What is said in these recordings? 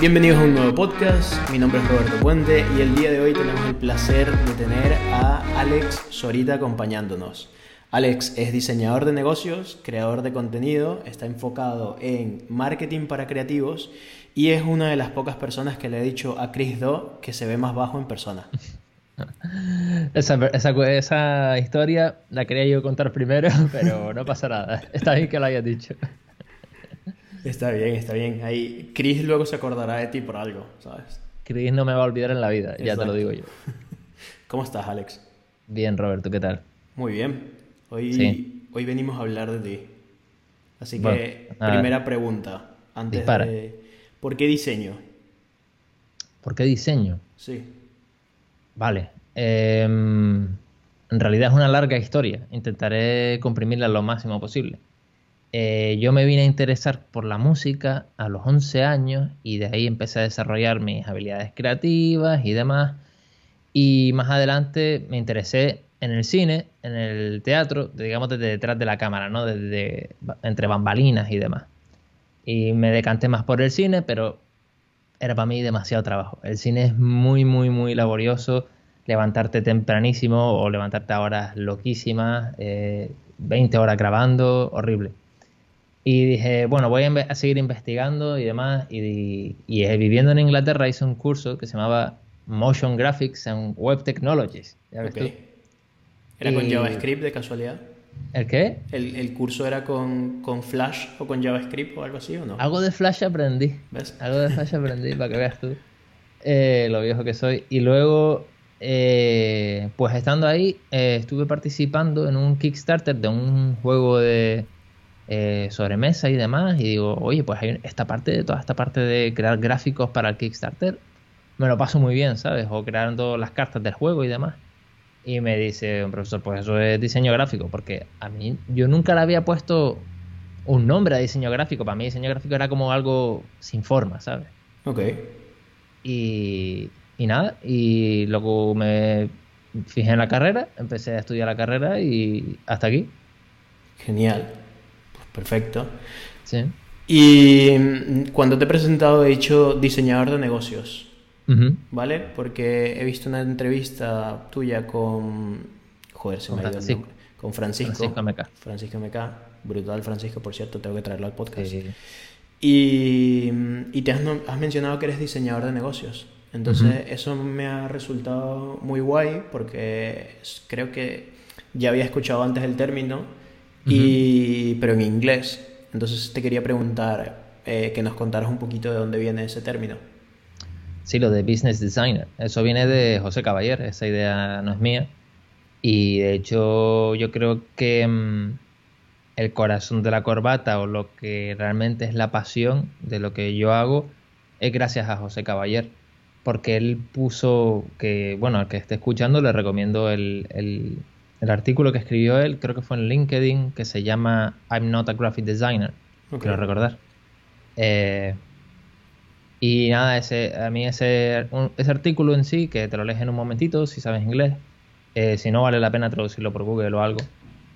Bienvenidos a un nuevo podcast, mi nombre es Roberto Puente y el día de hoy tenemos el placer de tener a Alex Sorita acompañándonos. Alex es diseñador de negocios, creador de contenido, está enfocado en marketing para creativos y es una de las pocas personas que le he dicho a Chris Do que se ve más bajo en persona. Esa, historia la quería yo contar primero, pero no pasa nada. Está bien que lo hayas dicho. Está bien, está bien. Ahí Chris luego se acordará de ti por algo, ¿sabes? Chris no me va a olvidar en la vida, ya te lo digo yo. ¿Cómo estás, Alex? Bien, Roberto, ¿qué tal? Muy bien. Hoy, hoy venimos a hablar de ti. Así que, primera pregunta. Antes de. ¿Por qué diseño? ¿Por qué diseño? Sí. Vale. Em, en realidad es una larga historia. Intentaré comprimirla lo máximo posible. Eh, yo me vine a interesar por la música a los 11 años y de ahí empecé a desarrollar mis habilidades creativas y demás. Y más adelante me interesé en el cine, en el teatro, digamos desde detrás de la cámara, ¿no? Desde, entre bambalinas y demás. Y me decanté más por el cine, pero era para mí demasiado trabajo. El cine es muy, muy, muy laborioso. Levantarte tempranísimo o levantarte a horas loquísimas, 20 eh, horas grabando, horrible. Y dije, bueno, voy a, seguir investigando y demás. Y, y, viviendo en Inglaterra hice un curso que se llamaba Motion Graphics and Web Technologies. ¿Era con JavaScript de casualidad? ¿El qué? ¿El, curso era con, Flash o con JavaScript o algo así o no? Algo de Flash aprendí. ¿Ves? Algo de Flash aprendí, para que veas tú eh, lo viejo que soy. Y luego, eh, pues estando ahí, eh, estuve participando en un Kickstarter de un juego de sobremesa y demás. Y digo, oye, pues hay esta parte, de toda esta parte de crear gráficos para el Kickstarter, me lo paso muy bien, ¿sabes? O creando las cartas del juego y demás. Y me dice un profesor, pues eso es diseño gráfico, porque a mí yo nunca le había puesto un nombre a diseño gráfico. Para mí diseño gráfico era como algo sin forma, ¿sabes? Ok. Y, y nada, y luego me fijé en la carrera, empecé a estudiar la carrera y hasta aquí. Genial. Perfecto. Sí. Y mm, cuando te he presentado he dicho diseñador de negocios. ¿vale? Porque he visto una entrevista tuya con. Joder, se me ha ido Con Francisco. Francisco Meca. Francisco Meca. Brutal, Francisco, por cierto, tengo que traerlo al podcast. Y, y, te has, has, mencionado que eres diseñador de negocios. Entonces, eso me ha resultado muy guay porque creo que ya había escuchado antes el término, y, pero en inglés. Entonces, te quería preguntar eh, que nos contaras un poquito de dónde viene ese término. Sí, lo de business designer. Eso viene de José Caballer, esa idea no es mía. Y de hecho yo creo que mm, el corazón de la corbata o lo que realmente es la pasión de lo que yo hago es gracias a José Caballer. Porque él puso que, bueno, al que esté escuchando le recomiendo el, el, artículo que escribió él, creo que fue en LinkedIn, que se llama I'm not a graphic designer. Quiero recordar. Eh, y nada, ese, a mí ese, ese artículo en sí, que te lo lees en un momentito, si sabes inglés, eh, si no vale la pena traducirlo por Google o algo,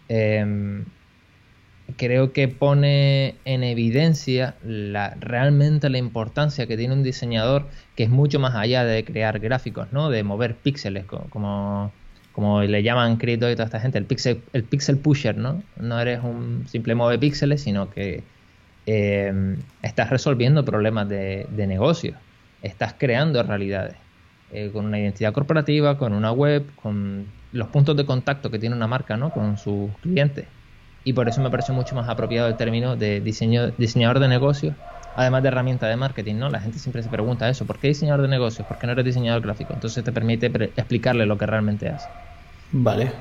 em, creo que pone en evidencia la, realmente la importancia que tiene un diseñador, que es mucho más allá de crear gráficos, ¿no? De mover píxeles, como, como le llaman Crito y toda esta gente, el pixel, el pixel pusher, ¿no? No eres un simple move píxeles, sino que Em, estás resolviendo problemas de, negocio, estás creando realidades eh, con una identidad corporativa, con una web, con los puntos de contacto que tiene una marca ¿no? con sus clientes. Y por eso me parece mucho más apropiado el término de diseño, diseñador de negocios, además de herramienta de marketing. ¿no? La gente siempre se pregunta eso, ¿por qué diseñador de negocios? ¿Por qué no eres diseñador gráfico? Entonces te permite explicarle lo que realmente hace. Vale,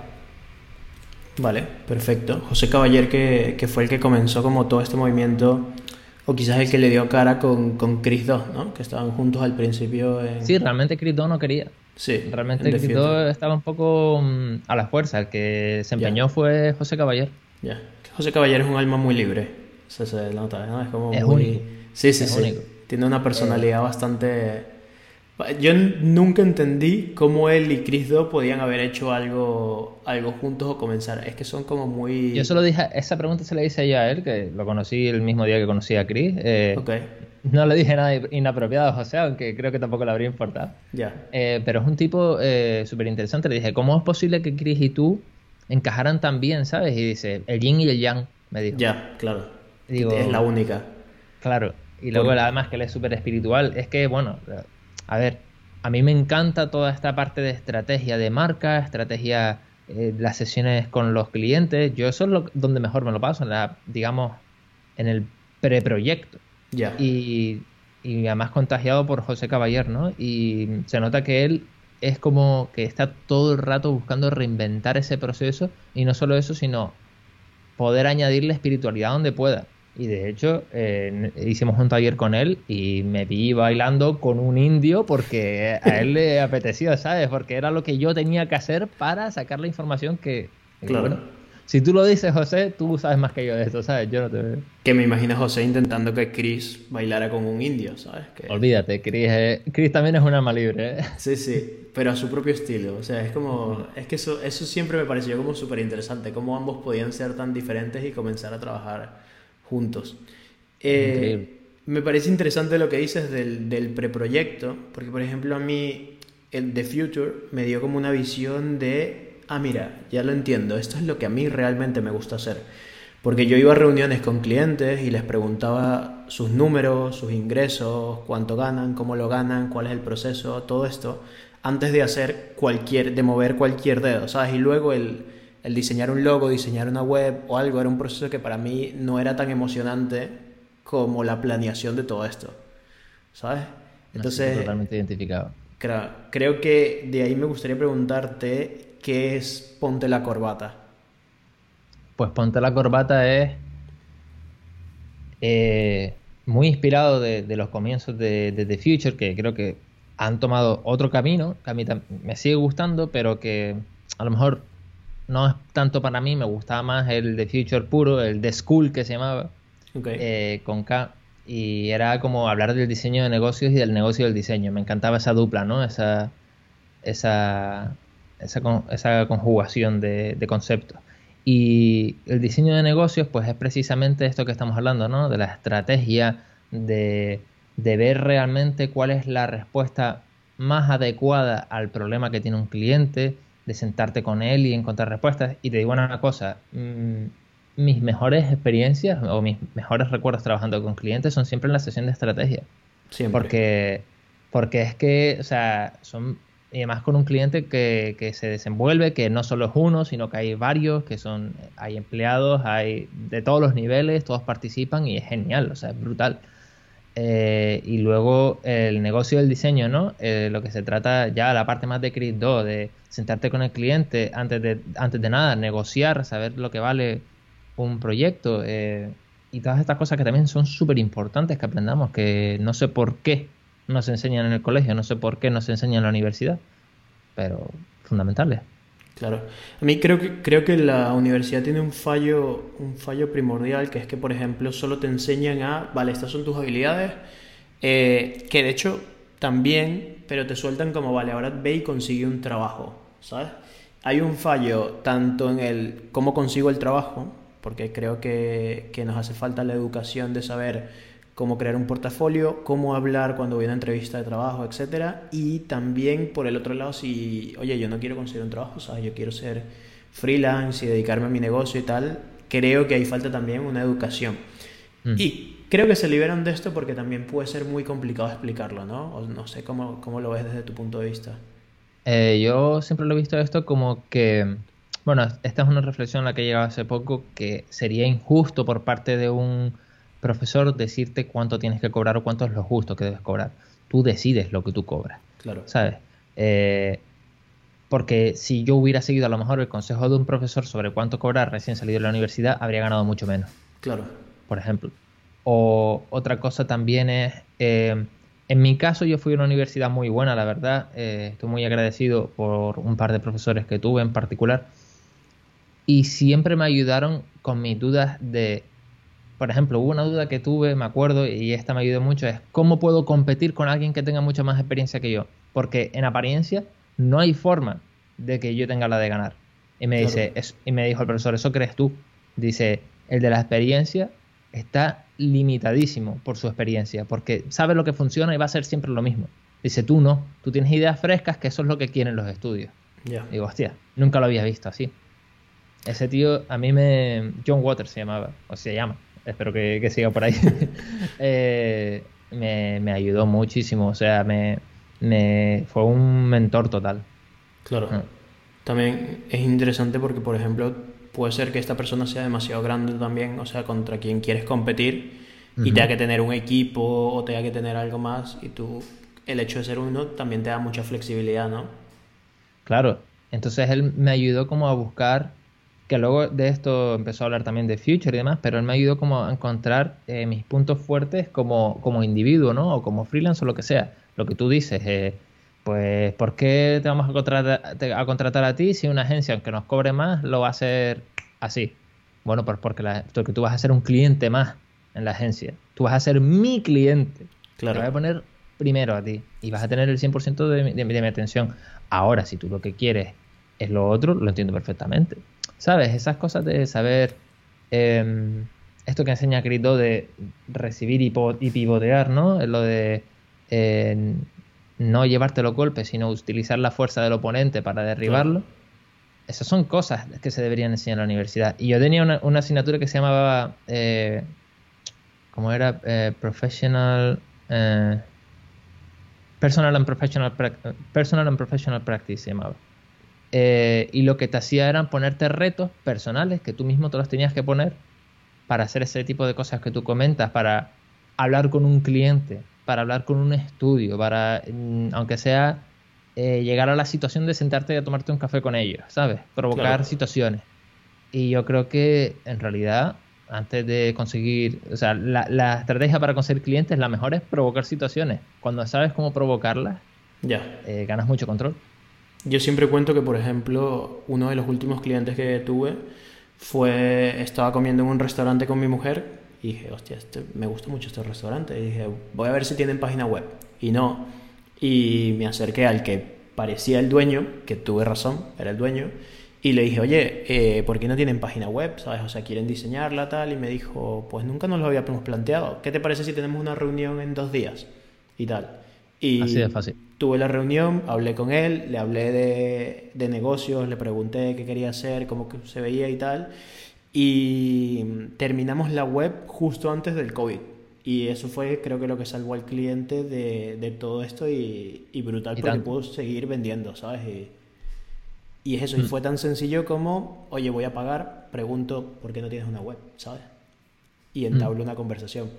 Vale, perfecto. José Caballer, que, fue el que comenzó como todo este movimiento, o quizás el que le dio cara con, con Chris 2, ¿no? Que estaban juntos al principio. Sí, realmente Chris 2 no quería. Sí. Realmente Chris 2 estaba un poco mm, a la fuerza. El que se empeñó fue José Caballer. Ya. José Caballer es un alma muy libre. Se nota, ¿no? Es como es muy. Sí, sí, sí. Tiene una personalidad eh, bastante yo nunca entendí cómo él y Chris Do podían haber hecho algo, algo juntos o comenzar. Es que son como muy... Yo solo dije, esa pregunta se la hice yo a él, que lo conocí el mismo día que conocí a Chris. Eh, no le dije nada inapropiado a José, aunque creo que tampoco le habría importado. Ya. Eh, pero es un tipo eh, súper interesante. Le dije, ¿cómo es posible que Chris y tú encajaran tan bien, ¿sabes? Y dice, el yin y el yang, me dijo. Ya, claro. es la única. Claro. Y luego además que él es súper espiritual. Es que, bueno, a ver, a mí me encanta toda esta parte de estrategia de marca, estrategia, eh, las sesiones con los clientes. Yo eso es lo, donde mejor me lo paso, en la, digamos, en el preproyecto. Ya. Y, y además contagiado por José Caballero, ¿no? Y se nota que él es como que está todo el rato buscando reinventar ese proceso y no solo eso, sino poder añadirle espiritualidad donde pueda. Y de hecho, eh, hicimos un taller con él y me vi bailando con un indio porque a él le apetecía, ¿sabes? Porque era lo que yo tenía que hacer para sacar la información que, claro. Si tú lo dices, José, tú sabes más que yo de esto, ¿sabes? Yo no te veo. Que me imagino José intentando que Chris bailara con un indio, ¿sabes? Olvídate, Chris, Chris también es un alma libre, ¿eh? Sí, sí, pero a su propio estilo. O sea, es como. Es que eso, eso siempre me pareció como súper interesante, cómo ambos podían ser tan diferentes y comenzar a trabajar juntos. Eh, me parece interesante lo que dices del, del preproyecto, porque, por ejemplo, a mí el The Future me dio como una visión de ah, mira, ya lo entiendo, esto es lo que a mí realmente me gusta hacer. Porque yo iba a reuniones con clientes y les preguntaba sus números, sus ingresos, cuánto ganan, cómo lo ganan, cuál es el proceso, todo esto, antes de hacer cualquier, de mover cualquier dedo, ¿sabes? Y luego el, el diseñar un logo, diseñar una web o algo era un proceso que para mí no era tan emocionante como la planeación de todo esto, ¿sabes? Entonces... Totalmente identificado. creo que de ahí me gustaría preguntarte ¿qué es Ponte la Corbata? Pues Ponte la Corbata es eh, muy inspirado de, los comienzos de, The Future, que creo que han tomado otro camino, que a mí me sigue gustando, pero que a lo mejor no es tanto para mí, me gustaba más el The Future puro, el The School que se llamaba, eh, con K, y era como hablar del diseño de negocios y del negocio del diseño. Me encantaba esa dupla, ¿no? Esa, esa, esa, conjugación de, conceptos. Y el diseño de negocios, pues es precisamente esto que estamos hablando, ¿no? De la estrategia, de, ver realmente cuál es la respuesta más adecuada al problema que tiene un cliente, de sentarte con él y encontrar respuestas. Y te digo una cosa, mm, mis mejores experiencias o mis mejores recuerdos trabajando con clientes son siempre en la sesión de estrategia. Siempre. Porque, porque es que, o sea, son y además con un cliente que, que, se desenvuelve, que no solo es uno, sino que hay varios, que son, hay empleados, hay de todos los niveles, todos participan y es genial, o sea, es brutal. Eh, y luego el negocio del diseño, ¿no? Eh, lo que se trata ya, la parte más de Cris 2, de sentarte con el cliente antes de, antes de nada, negociar, saber lo que vale un proyecto eh, y todas estas cosas que también son súper importantes que aprendamos, que no sé por qué no se enseñan en el colegio, no sé por qué no se enseñan en la universidad, pero fundamentales. Claro. A mí creo que, creo que la universidad tiene un fallo, un fallo primordial, que es que, por ejemplo, solo te enseñan a, vale, estas son tus habilidades, eh, que de hecho también, pero te sueltan como, vale, ahora ve y consigue un trabajo, ¿sabes? Hay un fallo tanto en el cómo consigo el trabajo, porque creo que, que nos hace falta la educación de saber cómo crear un portafolio, cómo hablar cuando voy a una entrevista de trabajo, etcétera, y también por el otro lado si, oye, yo no quiero conseguir un trabajo, ¿sabes? Yo quiero ser freelance y dedicarme a mi negocio y tal, creo que ahí falta también una educación. Mm. Y creo que se liberan de esto porque también puede ser muy complicado explicarlo, ¿no? O no sé cómo, cómo lo ves desde tu punto de vista. Eh, yo siempre lo he visto esto como que, bueno, esta es una reflexión a la que he llegado hace poco, que sería injusto por parte de un profesor decirte cuánto tienes que cobrar o cuánto es lo justo que debes cobrar. Tú decides lo que tú cobras. Claro. ¿Sabes? Eh, porque si yo hubiera seguido a lo mejor el consejo de un profesor sobre cuánto cobrar recién salido de la universidad, habría ganado mucho menos. Claro. Por ejemplo. O otra cosa también es, eh, en mi caso yo fui a una universidad muy buena, la verdad. Eh, estoy muy agradecido por un par de profesores que tuve en particular. Y siempre me ayudaron con mis dudas de por ejemplo, hubo una duda que tuve, me acuerdo, y esta me ayudó mucho, es cómo puedo competir con alguien que tenga mucha más experiencia que yo. Porque en apariencia no hay forma de que yo tenga la de ganar. Y me dice, y me dijo el profesor, ¿eso crees tú? Dice, el de la experiencia está limitadísimo por su experiencia, porque sabe lo que funciona y va a ser siempre lo mismo. Dice, tú no, tú tienes ideas frescas, que eso es lo que quieren los estudios. Digo, hostia, nunca lo había visto así. Ese tío, a mí me. John Waters se llamaba, o se llama, espero que, siga por ahí. Eh, me, ayudó muchísimo, o sea, me, me fue un mentor total. Claro. Ah. También es interesante porque, por ejemplo, puede ser que esta persona sea demasiado grande también, o sea, contra quien quieres competir y tenga que tener un equipo o tenga que tener algo más y tú, el hecho de ser uno también te da mucha flexibilidad, ¿no? Claro, entonces él me ayudó como a buscar, que luego de esto empezó a hablar también de Future y demás, pero él me ayudó como a encontrar eh, mis puntos fuertes como, como individuo, ¿no? O como freelance o lo que sea. Lo que tú dices, eh, pues ¿por qué te vamos a contratar, a contratar a ti si una agencia, aunque nos cobre más, lo va a hacer así? Bueno, pues porque, tú vas a ser un cliente más en la agencia. Tú vas a ser mi cliente. Claro. Te voy a poner primero a ti y vas a tener el 100% de, de, mi atención. Ahora, si tú lo que quieres es lo otro, lo entiendo perfectamente. ¿Sabes? Esas cosas de saber... Em, esto que enseña Crito de recibir y, pivotear, ¿no? Lo de no llevarte los golpes, sino utilizar la fuerza del oponente para derribarlo. Esas son cosas que se deberían enseñar en la universidad. Y yo tenía una, asignatura que se llamaba, eh, ¿cómo era? Eh, professional, eh, personal and professional, personal and professional practice se llamaba. Eh, y lo que te hacía eran ponerte retos personales que tú mismo te los tenías que poner para hacer ese tipo de cosas que tú comentas, para hablar con un cliente, para hablar con un estudio, para, mm, aunque sea eh, llegar a la situación de sentarte y a tomarte un café con ellos, ¿sabes? Provocar situaciones. Y yo creo que en realidad, antes de conseguir, o sea, la, estrategia para conseguir clientes, la mejor es provocar situaciones. Cuando sabes cómo provocarlas, ya. Eh, ganas mucho control. Yo siempre cuento que, por ejemplo, uno de los últimos clientes que tuve fue, estaba comiendo en un restaurante con mi mujer y dije, hostia, este, me gusta mucho este restaurante. Y dije, voy a ver si tienen página web. Y no. Y me acerqué al que parecía el dueño, que tuve razón, era el dueño. Y le dije, oye, eh, ¿por qué no tienen página web? ¿Sabes? O sea, quieren diseñarla, tal. Y me dijo, pues nunca nos lo habíamos planteado. ¿Qué te parece si tenemos una reunión en dos días? Y tal. Y Así de fácil. Tuve la reunión, hablé con él, le hablé de, de negocios, le pregunté qué quería hacer, cómo se veía y tal y terminamos la web justo antes del COVID. Y eso fue, creo que lo que salvó al cliente de, de todo esto y, y brutal porque pudo seguir vendiendo, ¿sabes? Y, y es eso, y mm. fue tan sencillo como, oye, voy a pagar, pregunto por qué no tienes una web, ¿sabes? Y entablo mm. una conversación.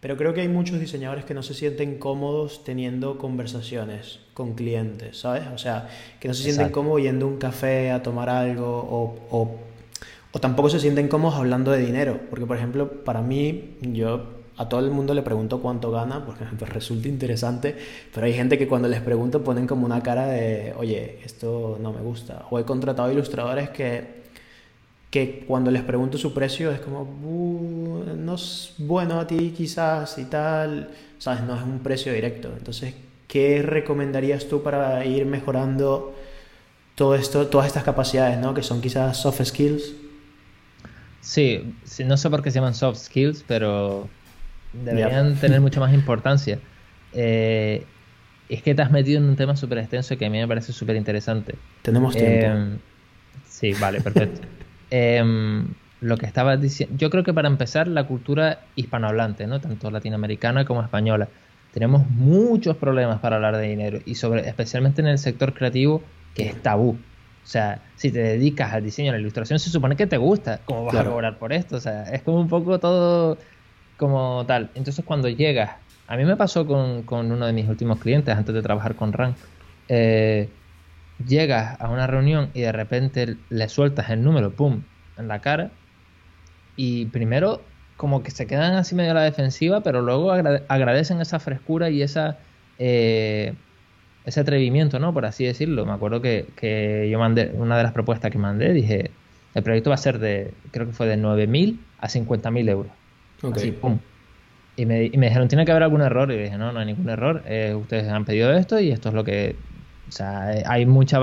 Pero creo que hay muchos diseñadores que no se sienten cómodos teniendo conversaciones con clientes, ¿sabes? O sea, que no se sienten cómodos yendo a un café a tomar algo o, o o tampoco se sienten cómodos hablando de dinero, porque por ejemplo, para mí, yo a todo el mundo le pregunto cuánto gana, porque pues resulta interesante, pero hay gente que cuando les pregunto ponen como una cara de, oye, esto no me gusta. O he contratado ilustradores que, que cuando les pregunto su precio es como, no es bueno a ti quizás y tal, sabes, no es un precio directo. Entonces, ¿qué recomendarías tú para ir mejorando todo esto, todas estas capacidades, ¿no? que son quizás soft skills? Sí, no sé por qué se llaman soft skills, pero deberían tener mucha más importancia. Eh, es que te has metido en un tema súper extenso que a mí me parece súper interesante. Tenemos tiempo. Em, sí, vale, perfecto. Em, lo que estabas diciendo, yo creo que para empezar la cultura hispanohablante, ¿no? tanto latinoamericana como española, tenemos muchos problemas para hablar de dinero y sobre, especialmente en el sector creativo que es tabú. O sea, si te dedicas al diseño, a la ilustración, se supone que te gusta. ¿Cómo vas a cobrar por esto? O sea, es como un poco todo como tal. Entonces, cuando llegas, a mí me pasó con, uno de mis últimos clientes antes de trabajar con RAN. Eh, llegas a una reunión y de repente le sueltas el número, pum, en la cara. Y primero, como que se quedan así medio a la defensiva, pero luego agradecen esa frescura y esa. Eh, ese atrevimiento, ¿no? Por así decirlo. Me acuerdo que, yo mandé, una de las propuestas que mandé, dije, el proyecto va a ser de, creo que fue de 9.000 a 50.000 euros. Así, pum. Y me, y me, dijeron, tiene que haber algún error. Y dije, no, no hay ningún error. Eh, ustedes han pedido esto y esto es lo que... O sea, hay mucha...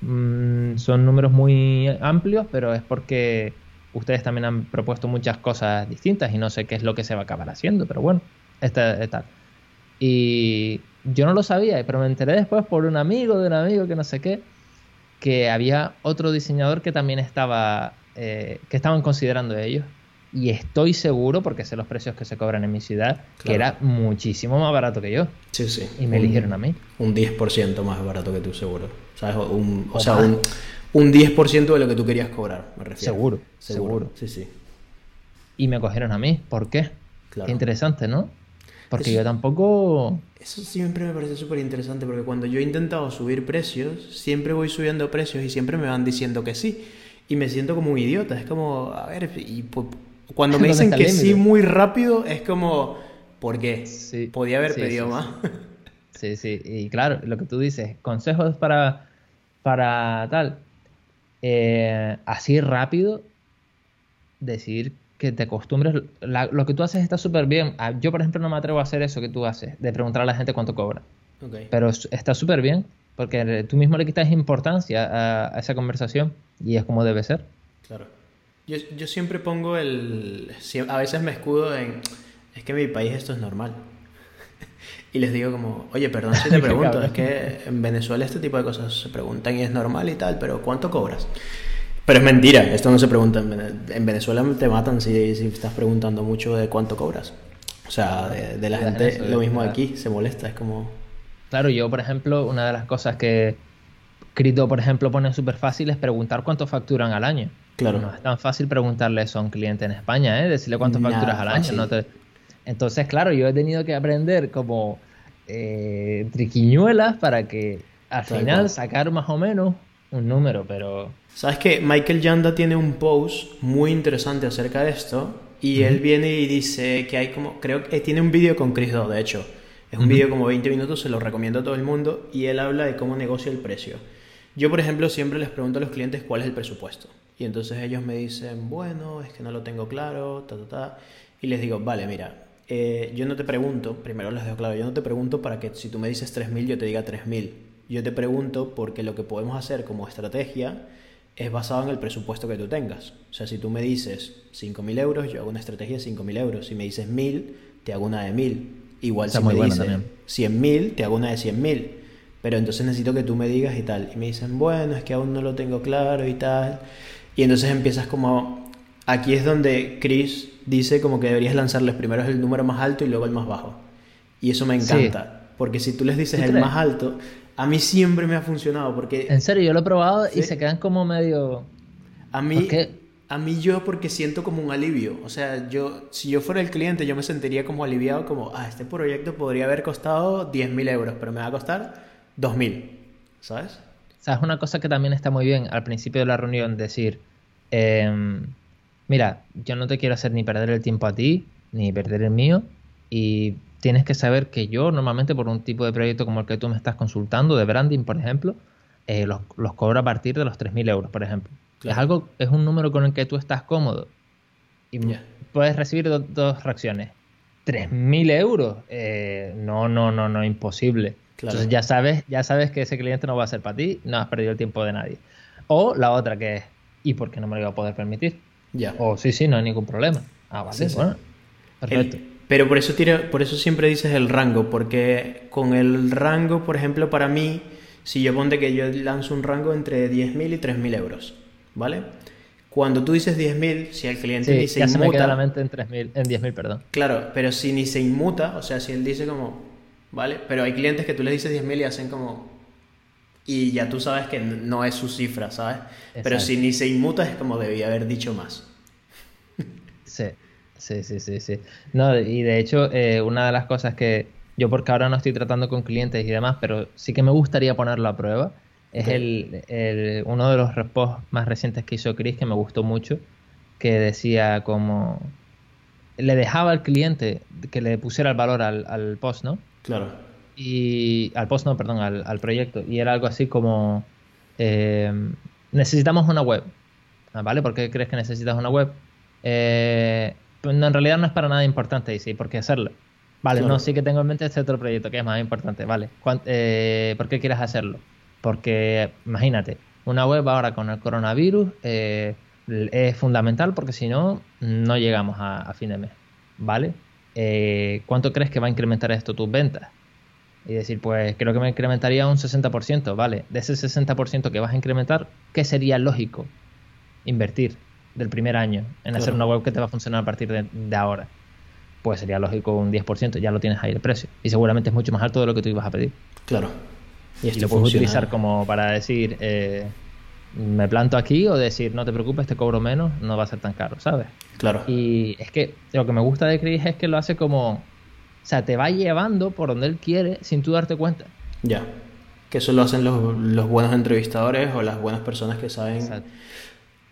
Mm, son números muy amplios, pero es porque ustedes también han propuesto muchas cosas distintas y no sé qué es lo que se va a acabar haciendo, pero bueno, esta tal. Y yo no lo sabía, pero me enteré después por un amigo de un amigo que no sé qué, que había otro diseñador que también estaba, eh, que estaban considerando ellos. Y estoy seguro, porque sé los precios que se cobran en mi ciudad, que era muchísimo más barato que yo. Sí, sí. Y me eligieron a mí. Un 10% más barato que tú, seguro. Un, o, sea, un, un 10% de lo que tú querías cobrar, me refiero. Seguro, seguro. Sí, sí. Y me cogieron a mí. ¿Por qué? Qué interesante, ¿no? Porque yo tampoco... Eso siempre me parece súper interesante porque cuando yo he intentado subir precios, siempre voy subiendo precios y siempre me van diciendo que sí. Y me siento como un idiota. Es como, a ver, y cuando me dicen que sí muy rápido, es como, ¿por qué? Sí, Podía haber pedido más. Sí, sí. Y claro, lo que tú dices, consejos para, para tal. Eh, así rápido, decir que te acostumbres. lo que tú haces está súper bien. Ah, yo, por ejemplo, no me atrevo a hacer eso que tú haces, de preguntar a la gente cuánto cobra. Pero está súper bien, porque tú mismo le quitas importancia a, esa conversación y es como debe ser. Claro. Yo, yo siempre pongo el. A veces me escudo en. Es que en mi país esto es normal. y les digo como, oye, perdón si te pregunto, es que en Venezuela este tipo de cosas se preguntan y es normal y tal, pero ¿cuánto cobras? Pero es mentira, esto no se pregunta. En Venezuela te matan si, si estás preguntando mucho de cuánto cobras. O sea, de, la gente, lo mismo aquí, se molesta, es como... Claro, yo, por ejemplo, una de las cosas que Crito, por ejemplo, pone súper fácil es preguntar cuánto facturan al año. Claro. No es tan fácil preguntarle eso a un cliente en España, ¿eh? Decirle cuánto facturas al año. No Entonces, claro, yo he tenido que aprender como eh, triquiñuelas para que al final sacar más o menos un número, pero ¿Sabes que Michael Yanda tiene un post muy interesante acerca de esto? Y él viene y dice que hay como, creo que tiene un vídeo con Chris Do, de hecho. Es un vídeo como 20 minutos, se lo recomiendo a todo el mundo y él habla de cómo negocia el precio. Yo, por ejemplo, siempre les pregunto a los clientes cuál es el presupuesto. Y entonces ellos me dicen, bueno, es que no lo tengo claro, ta, ta, ta. Y les digo, vale, mira, eh, yo no te pregunto, primero les dejo claro, yo no te pregunto para que si tú me dices 3.000 yo te diga 3.000. Yo te pregunto porque lo que podemos hacer como estrategia es basado en el presupuesto que tú tengas. O sea, si tú me dices 5.000 euros, yo hago una estrategia de 5.000 euros. Si me dices 1.000, te hago una de 1.000. Igual si me dices 100.000, te hago una de 100.000. Pero entonces necesito que tú me digas y tal. Y me dicen, bueno, es que aún no lo tengo claro y tal. Y entonces empiezas como... Aquí es donde Chris dice como que deberías lanzarles primero el número más alto y luego el más bajo. Y eso me encanta. Porque si tú les dices el más alto, a mí siempre me ha funcionado porque... En serio, yo lo he probado y se quedan como medio... A mí, a mí yo porque siento como un alivio. O sea, yo si yo fuera el cliente yo me sentiría como aliviado como, ah, este proyecto podría haber costado 10.000 euros, pero me va a costar 2.000. ¿Sabes? ¿Sabes una cosa que también está muy bien al principio de la reunión? Decir, em, mira, yo no te quiero hacer ni perder el tiempo a ti, ni perder el mío, y tienes que saber que yo normalmente por un tipo de proyecto como el que tú me estás consultando, de branding, por ejemplo, eh, los, cobro a partir de los 3.000 euros, por ejemplo. Es algo, es un número con el que tú estás cómodo. Y puedes recibir dos reacciones. 3.000 euros, eh, no, no, no, no, imposible. Entonces ya sabes, ya sabes que ese cliente no va a ser para ti, no has perdido el tiempo de nadie. O la otra que es, ¿y por qué no me lo iba a poder permitir? Ya. O sí, sí, no hay ningún problema. Ah, vale, bueno. Perfecto. Pero por eso, por eso siempre dices el rango, porque con el rango, por ejemplo, para mí, si yo ponte que yo lanzo un rango entre 10.000 y 3.000 euros, ¿vale? Cuando tú dices 10.000, si el cliente ni se ya inmuta... Se me queda la mente en, 3.000, en 10.000, perdón. Claro, pero si ni se inmuta, o sea, si él dice como, ¿vale? Pero hay clientes que tú les dices 10.000 y hacen como... Y ya tú sabes que no es su cifra, ¿sabes? Pero si ni se inmuta es como debía haber dicho más. Sí. Sí, sí, sí, sí. No, y de hecho, eh, una de las cosas que yo porque ahora no estoy tratando con clientes y demás, pero sí que me gustaría ponerlo a prueba, es el, uno de los reposts más recientes que hizo Chris que me gustó mucho, que decía como le dejaba al cliente que le pusiera el valor al, post, ¿no? Claro. Y al post, no, perdón, al, proyecto. Y era algo así como eh, necesitamos una web. ¿Vale? ¿Por qué crees que necesitas una web? Eh, en realidad no es para nada importante y sí, ¿por qué hacerlo? Vale, no, sí que tengo en mente este otro proyecto que es más importante, vale. Eh, ¿Por qué quieres hacerlo? Porque, imagínate, una web ahora con el coronavirus, eh, es fundamental porque si no, no llegamos a, fin de mes, ¿vale? ¿Cuánto crees que va a incrementar esto tus ventas? Y decir, pues creo que me incrementaría un 60%, ¿vale? De ese 60% que vas a incrementar, ¿qué sería lógico invertir del primer año en hacer una web que te va a funcionar a partir de, ahora? Pues sería lógico un 10%, ya lo tienes ahí el precio. Y seguramente es mucho más alto de lo que tú ibas a pedir. Claro. Y, lo puedes utilizar como para decir, eh, me planto aquí o decir, no te preocupes, te cobro menos, no va a ser tan caro, ¿sabes? Claro. Y es que lo que me gusta de Chris es que lo hace como, o sea, te va llevando por donde él quiere sin tú darte cuenta. Ya. Que eso lo hacen los, buenos entrevistadores o las buenas personas que saben. Exacto.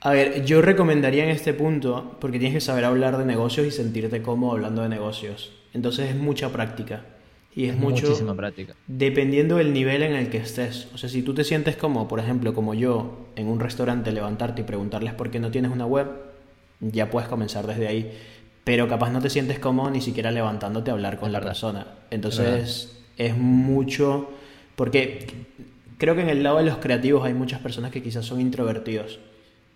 A ver, yo recomendaría en este punto, porque tienes que saber hablar de negocios y sentirte cómodo hablando de negocios. Entonces es mucha práctica. Y es, mucho. Muchísima práctica. Dependiendo del nivel en el que estés. O sea, si tú te sientes como, por ejemplo, como yo, en un restaurante, levantarte y preguntarles por qué no tienes una web, ya puedes comenzar desde ahí. Pero capaz no te sientes cómodo ni siquiera levantándote a hablar con la persona. Entonces, es mucho. Porque creo que en el lado de los creativos hay muchas personas que quizás son introvertidos.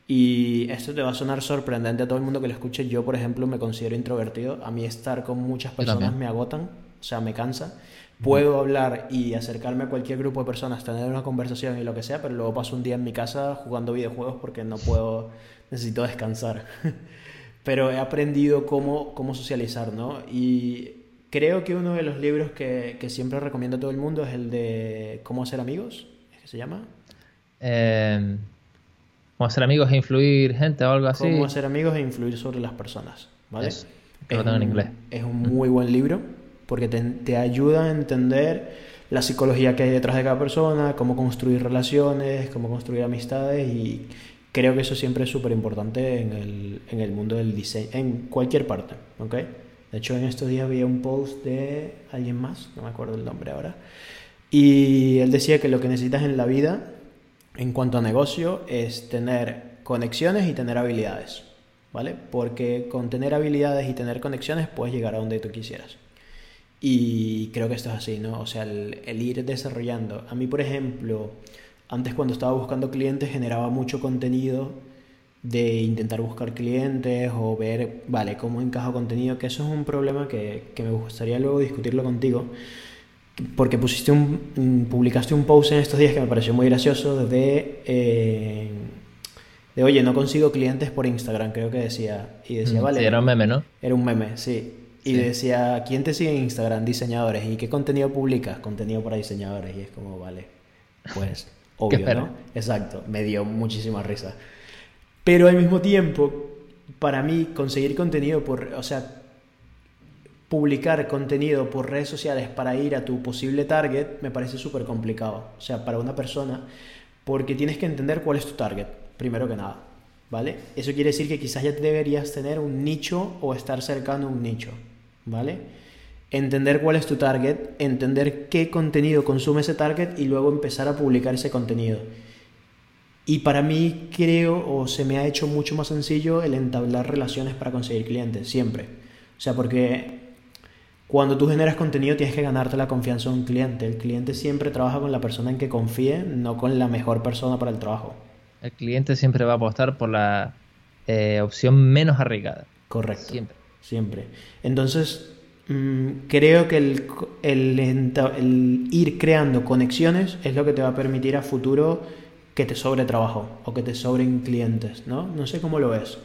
Y esto te va a sonar sorprendente a todo el mundo que lo escuche. Yo, por ejemplo, me considero introvertido. A mí estar con muchas personas me agotan o sea, me cansa. Puedo hablar y acercarme a cualquier grupo de personas, tener una conversación y lo que sea, pero luego paso un día en mi casa jugando videojuegos porque no puedo, necesito descansar. pero he aprendido cómo, cómo socializar, ¿no? Y creo que uno de los libros que, que, siempre recomiendo a todo el mundo es el de Cómo hacer amigos, ¿es que se llama? Eh, ¿Cómo hacer amigos e influir gente o algo así? Cómo hacer amigos e influir sobre las personas, ¿vale? Es, lo tengo en inglés. Es un muy buen libro porque te, ayuda a entender la psicología que hay detrás de cada persona, cómo construir relaciones, cómo construir amistades y creo que eso siempre es súper importante en el, en el, mundo del diseño, en cualquier parte, ¿ok? De hecho, en estos días vi un post de alguien más, no me acuerdo el nombre ahora, y él decía que lo que necesitas en la vida, en cuanto a negocio, es tener conexiones y tener habilidades, ¿vale? Porque con tener habilidades y tener conexiones puedes llegar a donde tú quisieras. Y creo que esto es así, ¿no? O sea, el, ir desarrollando. A mí, por ejemplo, antes cuando estaba buscando clientes generaba mucho contenido de intentar buscar clientes o ver, vale, cómo encaja contenido, que eso es un problema que, que me gustaría luego discutirlo contigo, porque pusiste un, publicaste un post en estos días que me pareció muy gracioso de, eh, de oye, no consigo clientes por Instagram, creo que decía, y decía, vale. era un meme, ¿no? Era un meme, sí. Y decía, ¿quién te sigue en Instagram? Diseñadores. ¿Y qué contenido publicas? Contenido para diseñadores. Y es como, vale, pues obvio, ¿no? Exacto, me dio muchísima risa. Pero al mismo tiempo, para mí, conseguir contenido por, o sea, publicar contenido por redes sociales para ir a tu posible target me parece súper complicado. O sea, para una persona, porque tienes que entender cuál es tu target, primero que nada. ¿Vale? Eso quiere decir que quizás ya deberías tener un nicho o estar cercano a un nicho. ¿vale? Entender cuál es tu target, entender qué contenido consume ese target y luego empezar a publicar ese contenido. Y para mí creo o se me ha hecho mucho más sencillo el entablar relaciones para conseguir clientes, siempre. O sea, porque cuando tú generas contenido tienes que ganarte la confianza de un cliente. El cliente siempre trabaja con la persona en que confíe, no con la mejor persona para el trabajo. El cliente siempre va a apostar por la eh, opción menos arriesgada. Correcto. Siempre siempre. Entonces, creo que el, el, ir creando conexiones es lo que te va a permitir a futuro que te sobre trabajo o que te sobren clientes, ¿no? No sé cómo lo ves.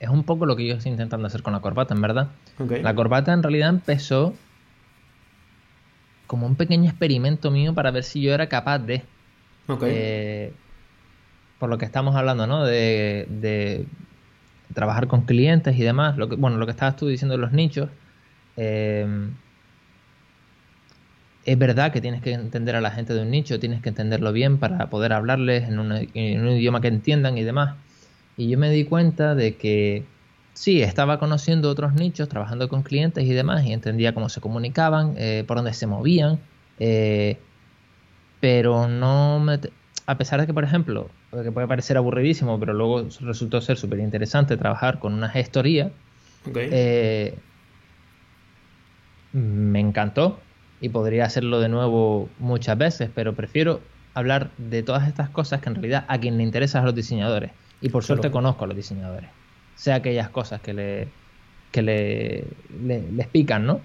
Es un poco lo que yo estoy intentando hacer con la corbata, en verdad. La corbata en realidad empezó como un pequeño experimento mío para ver si yo era capaz de... Eh, por lo que estamos hablando, ¿no? de, trabajar con clientes y demás, lo que, bueno, lo que estabas tú diciendo de los nichos, eh, es verdad que tienes que entender a la gente de un nicho, tienes que entenderlo bien para poder hablarles en, un idioma que entiendan y demás. Y yo me di cuenta de que sí, estaba conociendo otros nichos, trabajando con clientes y demás, y entendía cómo se comunicaban, eh, por dónde se movían, eh, pero no me, a pesar de que, por ejemplo, que puede parecer aburridísimo, pero luego resultó ser súper interesante trabajar con una gestoría, eh, me encantó y podría hacerlo de nuevo muchas veces, pero prefiero hablar de todas estas cosas que en realidad a quien le interesa es a los diseñadores. Y por suerte conozco a los diseñadores. Sé aquellas cosas que le, que le, les pican, ¿no?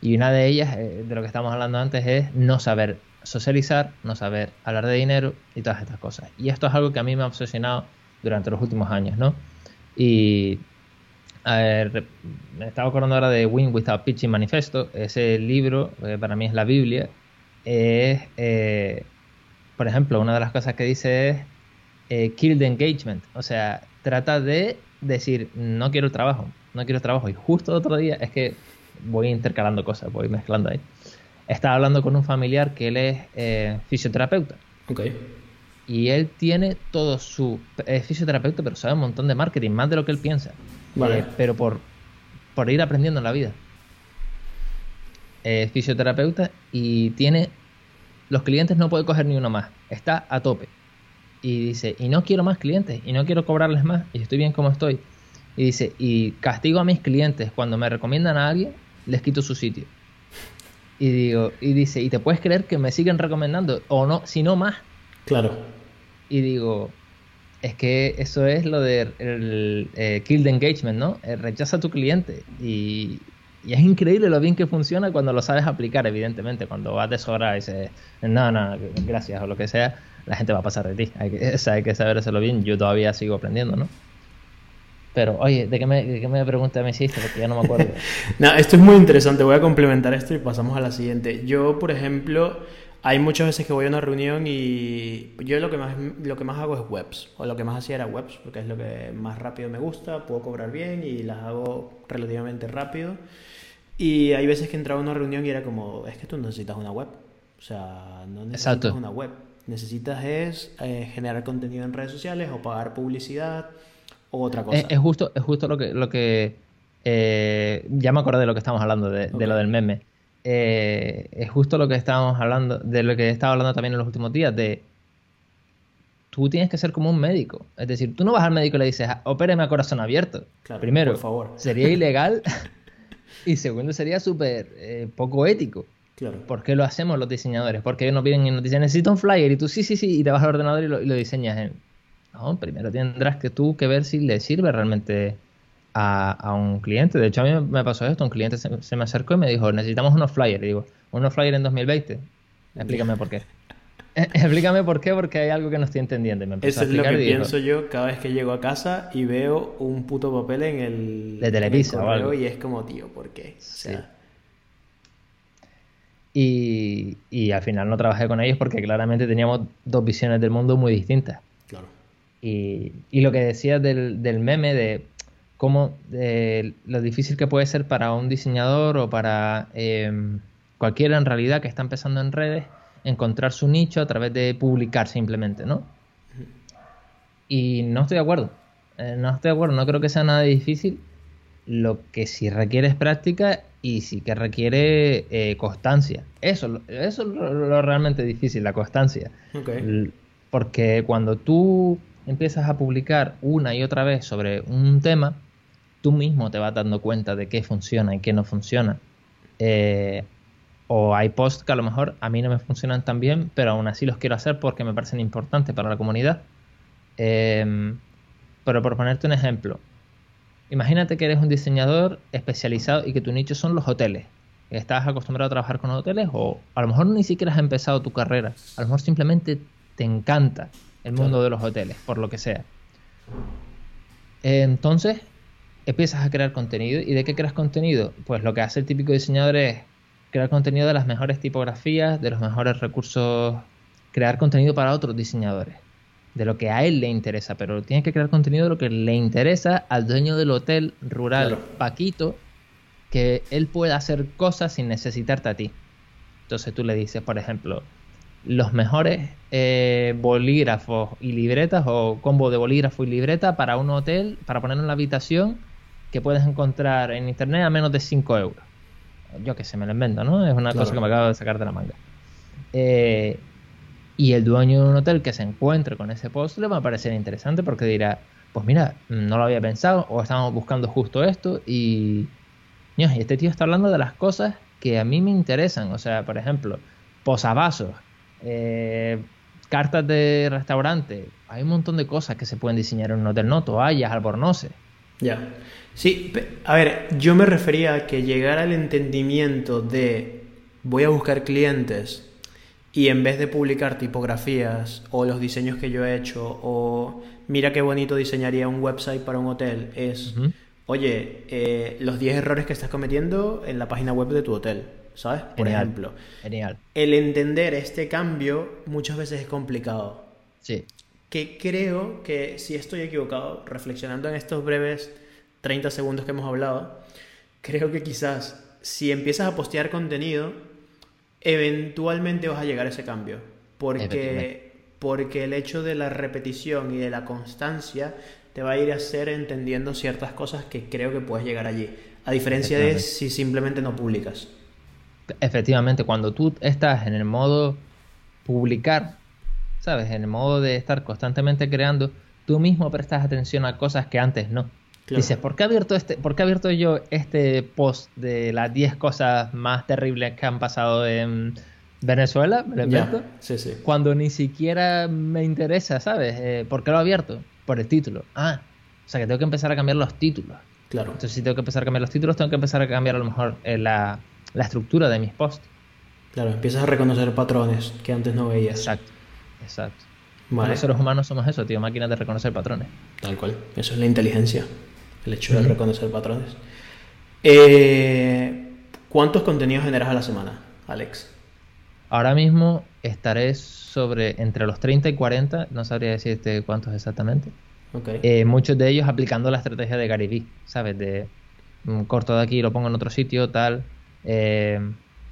Y una de ellas, eh, de lo que estamos hablando antes, es no saber socializar, no saber hablar de dinero y todas estas cosas. Y esto es algo que a mí me ha obsesionado durante los últimos años, ¿no? Y a me estaba acordando ahora de Win Without Pitching Manifesto, ese libro, que para mí es la Biblia, es, eh, por ejemplo, una de las cosas que dice es eh, kill the engagement, o sea, trata de decir, no quiero trabajo, no quiero trabajo. Y justo el otro día, es que voy intercalando cosas, voy mezclando ahí. Estaba hablando con un familiar que él es eh, fisioterapeuta. Ok. Y él tiene todo su. Es fisioterapeuta, pero sabe un montón de marketing, más de lo que él piensa. Vale. Eh, pero por, por ir aprendiendo en la vida. Es fisioterapeuta y tiene. Los clientes no puede coger ni uno más. Está a tope. Y dice, y no quiero más clientes, y no quiero cobrarles más, y estoy bien como estoy. Y dice, y castigo a mis clientes cuando me recomiendan a alguien, les quito su sitio. Y digo, y dice, ¿y te puedes creer que me siguen recomendando? O no, si no más. Claro. Y digo, es que eso es lo de el, eh, kill the engagement, ¿no? Eh, rechaza a tu cliente. Y, y, es increíble lo bien que funciona cuando lo sabes aplicar, evidentemente. Cuando vas de sobra y dices, no, no, gracias, o lo que sea, la gente va a pasar de ti. Hay que, o sea, hay que saber hacerlo bien. Yo todavía sigo aprendiendo, ¿no? Pero, oye, ¿de qué me, de qué me pregunta me hiciste? Porque ya no me acuerdo. no, esto es muy interesante. Voy a complementar esto y pasamos a la siguiente. Yo, por ejemplo, hay muchas veces que voy a una reunión y yo lo que más, lo que más hago es webs. O lo que más hacía era webs, porque es lo que más rápido me gusta, puedo cobrar bien y las hago relativamente rápido. Y hay veces que entraba a una reunión y era como, es que tú necesitas una web. O sea, no necesitas Exacto. una web. Necesitas es eh, generar contenido en redes sociales o pagar publicidad o otra cosa. Es, es justo, es justo lo que, lo que eh, ya me acordé de lo que estamos hablando, de, lo del meme. Eh, es justo lo que estábamos hablando, de lo que estaba hablando también en los últimos días, de tú tienes que ser como un médico. Es decir, tú no vas al médico y le dices, "Ah, opéreme a corazón abierto. Claro, Primero, por favor. sería ilegal. y segundo, sería súper eh, poco ético. Claro. ¿Por qué lo hacemos los diseñadores? Porque ellos nos vienen y nos dicen, necesito un flyer, y tú sí, sí, sí, y te vas al ordenador y lo, y lo diseñas en... No, primero tendrás que tú que ver si le sirve realmente a, a un cliente. De hecho, a mí me pasó esto, un cliente se, se me acercó y me dijo, necesitamos unos flyers. Y digo, ¿unos flyers en 2020? Explícame por qué. Eh, Explícame por qué, porque hay algo que no estoy entendiendo. Y me empezó Eso es lo que pienso yo cada vez que llego a casa y veo un puto papel en el, De Televisa o algo. y es como, tío, ¿por qué? O sea, Y, y al final no trabajé con ellos porque claramente teníamos dos visiones del mundo muy distintas. Y, y lo que decías del, del meme, de cómo de lo difícil que puede ser para un diseñador o para eh, cualquiera en realidad que está empezando en redes encontrar su nicho a través de publicar simplemente, ¿no? Y no estoy de acuerdo. Eh, no estoy de acuerdo, no creo que sea nada difícil. Lo que sí requiere es práctica y sí que requiere eh, constancia. Eso, eso es lo, lo realmente difícil, la constancia. Porque cuando tú empiezas a publicar una y otra vez sobre un tema, tú mismo te vas dando cuenta de qué funciona y qué no funciona. Eh, o hay posts que a lo mejor a mí no me funcionan tan bien, pero aún así los quiero hacer porque me parecen importantes para la comunidad. Eh, pero por ponerte un ejemplo, imagínate que eres un diseñador especializado y que tu nicho son los hoteles. Estás acostumbrado a trabajar con hoteles o a lo mejor ni siquiera has empezado tu carrera. A lo mejor simplemente te encanta el mundo de los hoteles, por lo que sea. Entonces, empiezas a crear contenido. ¿Y de qué creas contenido? Pues lo que hace el típico diseñador es crear contenido de las mejores tipografías, de los mejores recursos, crear contenido para otros diseñadores, de lo que a él le interesa, pero tienes que crear contenido de lo que le interesa al dueño del hotel rural Claro. Paquito, que él pueda hacer cosas sin necesitarte a ti. Entonces tú le dices, por ejemplo, los mejores eh, bolígrafos y libretas o combo de bolígrafo y libreta para un hotel, para poner en la habitación que puedes encontrar en internet a menos de 5 euros. Yo que sé, me lo invento, ¿no? Es una Claro. cosa que me acabo de sacar de la manga. Eh, y el dueño de un hotel que se encuentre con ese post le va a parecer interesante porque dirá, pues mira, no lo había pensado o estamos buscando justo esto y, y este tío está hablando de las cosas que a mí me interesan. O sea, por ejemplo, posavasos, eh, cartas de restaurante. Hay un montón de cosas que se pueden diseñar en un hotel, no toallas, albornoces. Ya. Sí, a ver, yo me refería a que llegar al entendimiento de voy a buscar clientes y en vez de publicar tipografías o los diseños que yo he hecho o mira qué bonito diseñaría un website para un hotel, es, oye, eh, los 10 errores que estás cometiendo en la página web de tu hotel. ¿Sabes? Por ejemplo. Genial. El entender este cambio muchas veces es complicado. Sí. Que creo que si estoy equivocado, reflexionando en estos breves 30 segundos que hemos hablado, creo que quizás si empiezas a postear contenido, eventualmente vas a llegar a ese cambio. Porque, porque el hecho de la repetición y de la constancia te va a ir a hacer entendiendo ciertas cosas que creo que puedes llegar allí. A diferencia de si simplemente no publicas efectivamente, cuando tú estás en el modo publicar, ¿sabes? En el modo de estar constantemente creando, tú mismo prestas atención a cosas que antes no. Dices, ¿por qué, he abierto este, ¿por qué he abierto yo este post de las 10 cosas más terribles que han pasado en Venezuela? ¿Me lo Sí, sí. Cuando ni siquiera me interesa, ¿sabes? Eh, ¿Por qué lo he abierto? Por el título. Ah, o sea que tengo que empezar a cambiar los títulos. Claro. Entonces, si tengo que empezar a cambiar los títulos, tengo que empezar a cambiar a lo mejor eh, la, la estructura de mis posts. Claro, empiezas a reconocer patrones que antes no veías. Exacto, exacto. Los seres humanos somos eso, tío, máquinas de reconocer patrones. Tal cual. Eso es la inteligencia, el hecho de reconocer patrones. Eh, ¿Cuántos contenidos generas a la semana, Alex? Ahora mismo estaré sobre entre los 30 y 40, no sabría decirte cuántos exactamente. Okay. Eh, muchos de ellos aplicando la estrategia de Gary Vee, ¿sabes? De mm, corto de aquí, lo pongo en otro sitio, tal. Eh,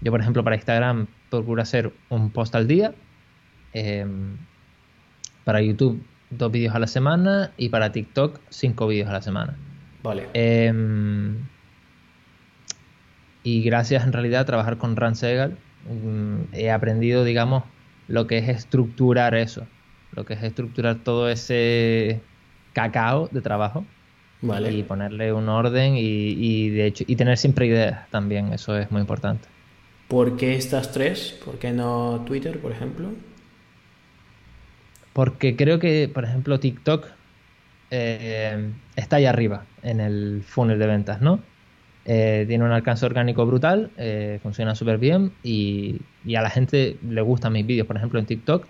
yo, por ejemplo, para Instagram procuro hacer un post al día. Eh, para YouTube, dos vídeos a la semana. Y para TikTok, cinco vídeos a la semana. Vale. Eh, y gracias en realidad a trabajar con Ran Segal, mm, he aprendido, digamos, lo que es estructurar eso. Lo que es estructurar todo ese cacao de trabajo y ponerle un orden y, de hecho y tener siempre ideas también, eso es muy importante. ¿Por qué estas tres? ¿Por qué no Twitter, por ejemplo? Porque creo que, por ejemplo, TikTok eh, está ahí arriba en el funnel de ventas, ¿no? Eh, tiene un alcance orgánico brutal, eh, funciona súper bien y, y, a la gente le gustan mis vídeos. Por ejemplo, en TikTok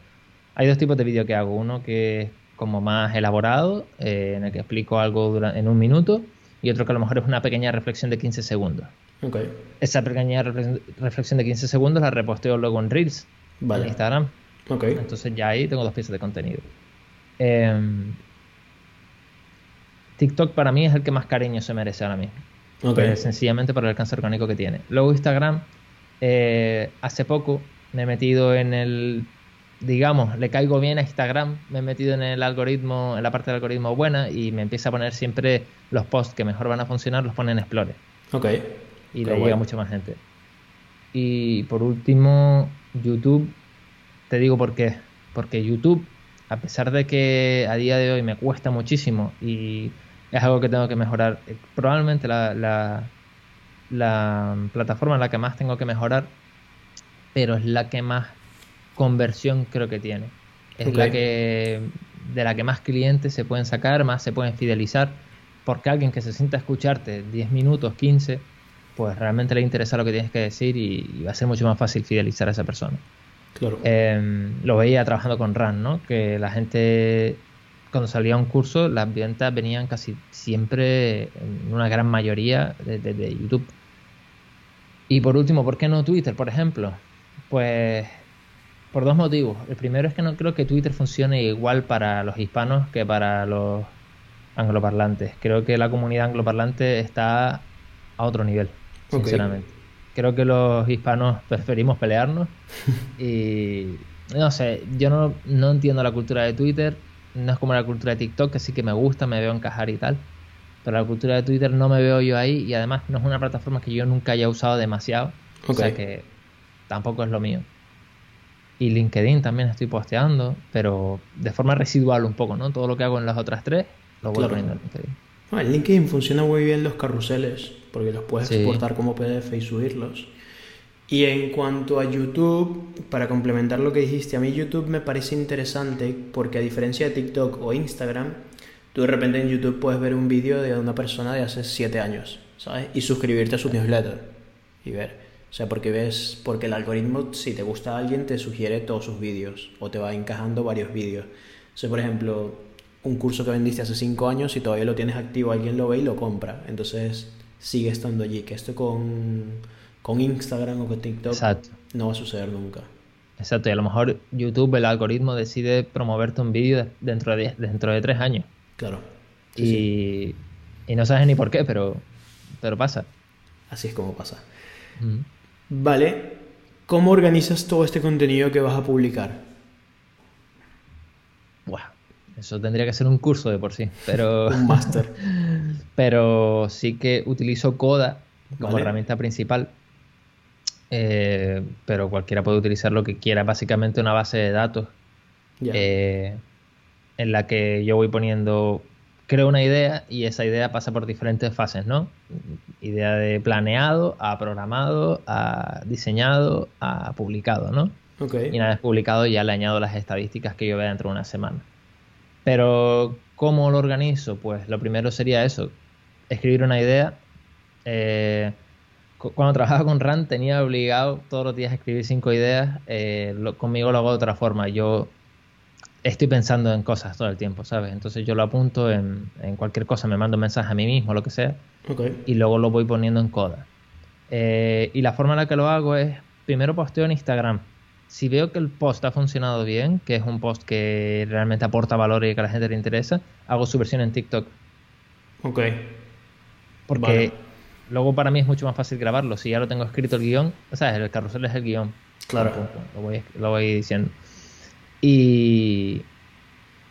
hay dos tipos de vídeos que hago. Uno que como más elaborado, eh, en el que explico algo en un minuto, y otro que a lo mejor es una pequeña reflexión de 15 segundos. Okay. Esa pequeña reflexión de 15 segundos la reposteo luego en Reels, en Instagram. Okay. Entonces ya ahí tengo dos piezas de contenido. Em, TikTok para mí es el que más cariño se merece ahora mismo. Okay. sencillamente por el alcance orgánico que tiene. Luego Instagram, eh, hace poco me he metido en el digamos, le caigo bien a Instagram, me he metido en el algoritmo, en la parte del algoritmo buena y me empieza a poner siempre los posts que mejor van a funcionar, los pone en Explore. Ok. Y le llega mucha más gente. Y por último, YouTube, te digo por qué. Porque YouTube, a pesar de que a día de hoy me cuesta muchísimo y es algo que tengo que mejorar, eh, probablemente la, la, la plataforma en la que más tengo que mejorar, pero es la que más conversión creo que tiene. Es la que de la que más clientes se pueden sacar, más se pueden fidelizar, porque alguien que se sienta a escucharte 10 minutos, 15, pues realmente le interesa lo que tienes que decir y, va a ser mucho más fácil fidelizar a esa persona. Claro. Em, lo veía trabajando con RAN, ¿no? Que la gente, cuando salía un curso, las ventas venían casi siempre, en una gran mayoría, de YouTube. Y por último, ¿por qué no Twitter, por ejemplo? Pues por dos motivos. El primero es que no creo que Twitter funcione igual para los hispanos que para los angloparlantes. Creo que la comunidad angloparlante está a otro nivel, sinceramente. Creo que los hispanos preferimos pelearnos y no sé, yo no, no entiendo la cultura de Twitter, no es como la cultura de TikTok, que sí que me gusta, me veo encajar y tal. Pero la cultura de Twitter no me veo yo ahí y además no es una plataforma que yo nunca haya usado demasiado. O sea que tampoco es lo mío. Y LinkedIn también estoy posteando, pero de forma residual un poco, ¿no? Todo lo que hago en las otras tres lo voy poniendo en LinkedIn. Ah, en LinkedIn funciona muy bien los carruseles, porque los puedes exportar como PDF y subirlos. Y en cuanto a YouTube, para complementar lo que dijiste, a mí YouTube me parece interesante porque a diferencia de TikTok o Instagram, tú de repente en YouTube puedes ver un vídeo de una persona de hace 7 años, ¿sabes? Y suscribirte a su newsletter y ver. O sea, porque ves, porque el algoritmo, si te gusta a alguien, te sugiere todos sus vídeos o te va encajando varios vídeos. O sea, por ejemplo, un curso que vendiste hace 5 años y todavía lo tienes activo, alguien lo ve y lo compra. Entonces sigue estando allí. Que esto con, con Instagram o con TikTok no va a suceder nunca. Exacto, y a lo mejor YouTube, el algoritmo, decide promoverte un vídeo dentro de, dentro de tres años. Claro. y, y, no sabes ni por qué, pero, pero pasa. Así es como pasa. Vale, ¿cómo organizas todo este contenido que vas a publicar? Buah, eso tendría que ser un curso de por sí, pero... un máster. pero sí que utilizo Coda como herramienta principal. Eh, pero cualquiera puede utilizar lo que quiera, básicamente una base de datos eh, en la que yo voy poniendo creo una idea y esa idea pasa por diferentes fases, ¿no? Idea de planeado, a programado, a diseñado, a publicado, ¿no? Y una vez publicado ya le añado las estadísticas que yo vea dentro de una semana. Pero, ¿cómo lo organizo? Pues lo primero sería eso, escribir una idea. Eh, cuando trabajaba con RAN tenía obligado todos los días a escribir cinco ideas. Eh, conmigo lo hago de otra forma. Yo estoy pensando en cosas todo el tiempo, ¿sabes? Entonces yo lo apunto en, cualquier cosa, me mando un mensaje a mí mismo, lo que sea, y luego lo voy poniendo en coda. Eh, y la forma en la que lo hago es, primero posteo en Instagram. Si veo que el post ha funcionado bien, que es un post que realmente aporta valor y que a la gente le interesa, hago su versión en TikTok. Ok. Porque luego para mí es mucho más fácil grabarlo. Si ya lo tengo escrito el guion, ¿sabes? El carrusel es el guion. Claro. Lo voy, lo voy diciendo. Y,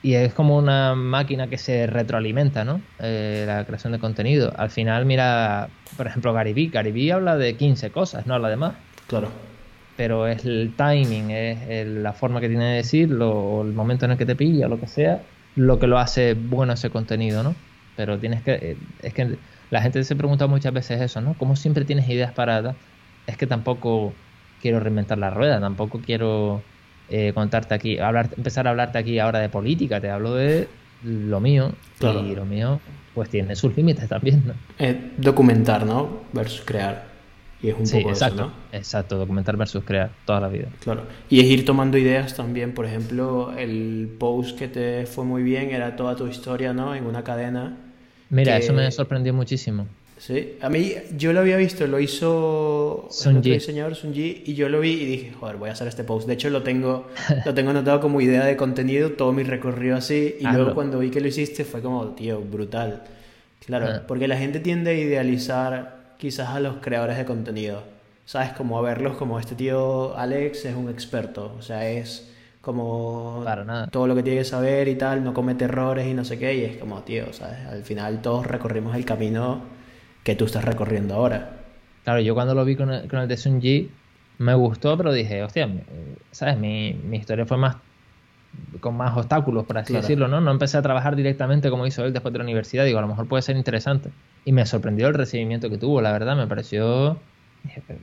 es como una máquina que se retroalimenta, ¿no? Eh, la creación de contenido. Al final, mira, por ejemplo, Gary Vee. habla de 15 cosas, no habla de más. Claro. Pero es el timing, es la forma que tiene de decirlo, o el momento en el que te pilla, lo que sea, lo que lo hace bueno ese contenido, ¿no? Pero tienes que. Eh, es que la gente se pregunta muchas veces eso, ¿no? ¿Cómo siempre tienes ideas paradas? Es que tampoco quiero reinventar la rueda, tampoco quiero eh, contarte aquí, hablar, empezar a hablarte aquí ahora de política, te hablo de lo mío y lo mío pues tiene sus límites también, ¿no? Eh, documentar, ¿no? Versus crear. Y es un poco exacto, eso, Exacto, documentar versus crear toda la vida. Claro. Y es ir tomando ideas también, por ejemplo, el post que te fue muy bien era toda tu historia, ¿no? En una cadena. Mira, eso me sorprendió muchísimo. Sí, a mí yo lo había visto, lo hizo el diseñador Sunji y yo lo vi y dije, joder, voy a hacer este post. De hecho lo tengo lo tengo anotado como idea de contenido, todo mi recorrido así y luego cuando vi que lo hiciste fue como, tío, brutal. Claro, ah. porque la gente tiende a idealizar quizás a los creadores de contenido. ¿Sabes? Como a verlos como este tío Alex es un experto, o sea, es como todo lo que tiene que saber y tal, no comete errores y no sé qué, y es como, tío, ¿sabes? Al final todos recorrimos el camino que tú estás recorriendo ahora. Claro, yo cuando lo vi con el, con el de Sun me gustó, pero dije, hostia, ¿sabes? Mi, mi historia fue más con más obstáculos, por así decirlo, ¿no? No empecé a trabajar directamente como hizo él después de la universidad, digo, a lo mejor puede ser interesante. Y me sorprendió el recibimiento que tuvo, la verdad, me pareció...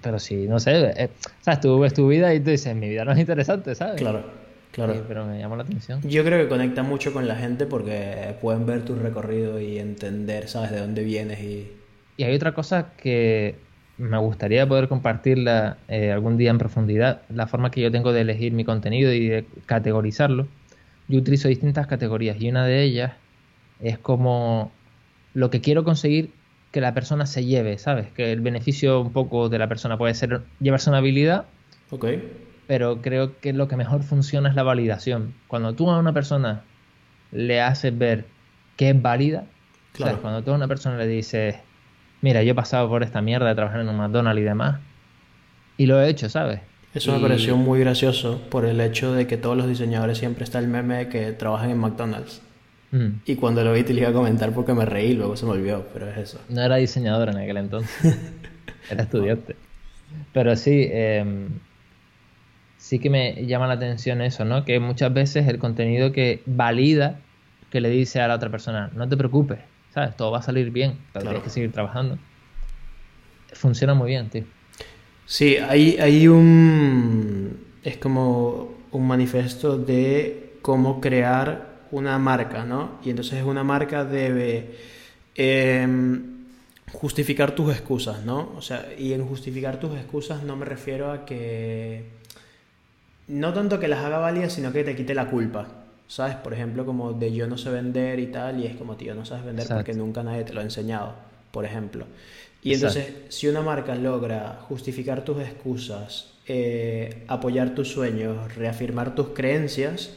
Pero sí, no sé, eh, ¿sabes? Tú ves tu vida y tú dices, mi vida no es interesante, ¿sabes? Claro, claro. pero me llamó la atención. Yo creo que conecta mucho con la gente porque pueden ver tu recorrido y entender, ¿sabes? De dónde vienes y y hay otra cosa que me gustaría poder compartirla eh, algún día en profundidad, la forma que yo tengo de elegir mi contenido y de categorizarlo. Yo utilizo distintas categorías y una de ellas es como lo que quiero conseguir que la persona se lleve, ¿sabes? Que el beneficio un poco de la persona puede ser llevarse una habilidad, Ok. pero creo que lo que mejor funciona es la validación. Cuando tú a una persona le haces ver que es válida, claro. cuando tú a una persona le dices, mira, yo he pasado por esta mierda de trabajar en un McDonald's y demás, y lo he hecho, ¿sabes? Eso me pareció muy gracioso por el hecho de que todos los diseñadores siempre está el meme que trabajan en McDonald's. Mm. Y cuando lo vi te lo iba a comentar porque me reí, luego se me olvidó, pero es eso. No era diseñador en aquel entonces, era estudiante. Pero sí, em, sí que me llama la atención eso, ¿no? Que muchas veces el contenido que valida, que le dice a la otra persona, no te preocupes, ¿sabes? Todo va a salir bien, pero tienes que seguir trabajando. Funciona muy bien, tío. Sí, hay, hay un... es como un manifiesto de cómo crear una marca, ¿no? Y entonces una marca debe em, justificar tus excusas, ¿no? O sea, y en justificar tus excusas no me refiero a que... No tanto que las haga válidas, sino que te quite la culpa. ¿Sabes? Por ejemplo, como de yo no sé vender y tal, y es como, tío, no sabes vender porque nunca nadie te lo ha enseñado, por ejemplo. Y entonces, si una marca logra justificar tus excusas, eh, apoyar tus sueños, reafirmar tus creencias,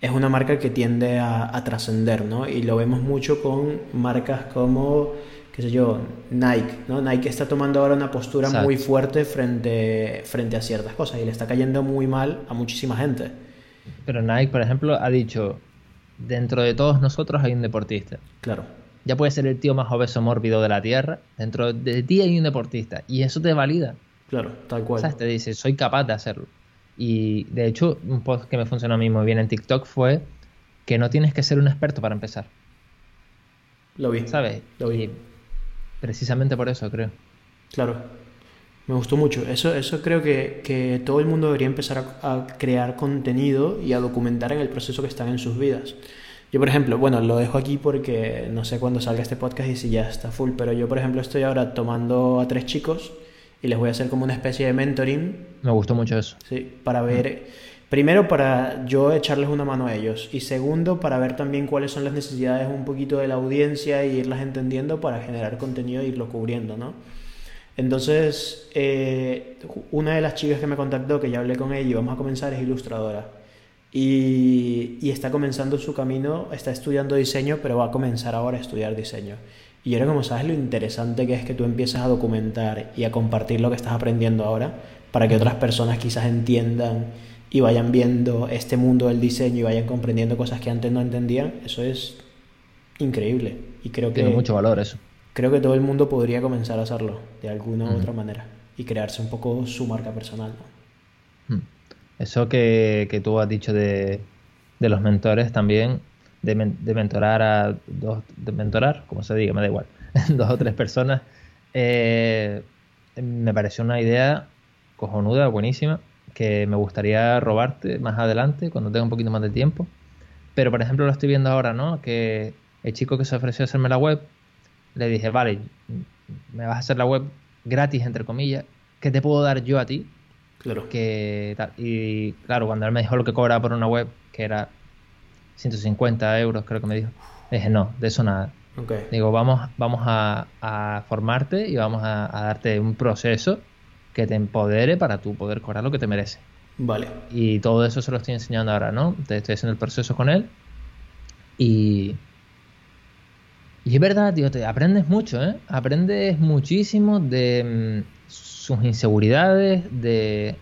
es una marca que tiende a, trascender, ¿no? Y lo vemos mucho con marcas como, qué sé yo, Nike, ¿no? Nike está tomando ahora una postura muy fuerte frente, frente a ciertas cosas y le está cayendo muy mal a muchísima gente. Pero Nike, por ejemplo, ha dicho, dentro de todos nosotros hay un deportista. Claro. Ya puede ser el tío más obeso mórbido de la Tierra, dentro de ti hay un deportista y eso te valida. Claro, tal cual. ¿Sabes? Te dice, soy capaz de hacerlo. Y de hecho, un post que me funcionó a mí muy bien en TikTok fue que no tienes que ser un experto para empezar. Lo vi. ¿Sabes? Lo vi. precisamente por eso, creo. Claro. Me gustó mucho. Eso, eso creo que, todo el mundo debería empezar a, crear contenido y a documentar en el proceso que están en sus vidas. Yo, por ejemplo, bueno, lo dejo aquí porque no sé cuándo salga este podcast y si ya está full, pero yo, por ejemplo, estoy ahora tomando a tres chicos y les voy a hacer como una especie de mentoring. Me gustó mucho eso. Sí, para ver, primero para yo echarles una mano a ellos y segundo para ver también cuáles son las necesidades un poquito de la audiencia y irlas entendiendo para generar contenido e irlo cubriendo, ¿no? Entonces, eh, una de las chicas que me contactó, que ya hablé con ella y vamos a comenzar, es ilustradora. Y, y, está comenzando su camino, está estudiando diseño, pero va a comenzar ahora a estudiar diseño. Y ahora como sabes lo interesante que es que tú empieces a documentar y a compartir lo que estás aprendiendo ahora para que otras personas quizás entiendan y vayan viendo este mundo del diseño y vayan comprendiendo cosas que antes no entendían, eso es increíble. Y creo que... Tiene mucho valor eso. Creo que todo el mundo podría comenzar a hacerlo de alguna u otra manera y crearse un poco su marca personal. Eso que, que, tú has dicho de, de los mentores también de, mentorar a dos, de mentorar, como se diga, me da igual, dos o tres personas, eh, me pareció una idea cojonuda, buenísima, que me gustaría robarte más adelante, cuando tenga un poquito más de tiempo. Pero, por ejemplo, lo estoy viendo ahora, ¿no? Que el chico que se ofreció a hacerme la web, le dije, vale, me vas a hacer la web gratis, entre comillas, ¿qué te puedo dar yo a ti? Claro. Que, y claro, cuando él me dijo lo que cobraba por una web, que era 150 euros, creo que me dijo. dije, no, de eso nada. Digo, vamos, vamos a, formarte y vamos a, darte un proceso que te empodere para tú poder cobrar lo que te merece. Vale. Y todo eso se lo estoy enseñando ahora, ¿no? Te estoy haciendo el proceso con él. Y. Y es verdad, tío, te aprendes mucho, ¿eh? Aprendes muchísimo de mm, sus inseguridades, de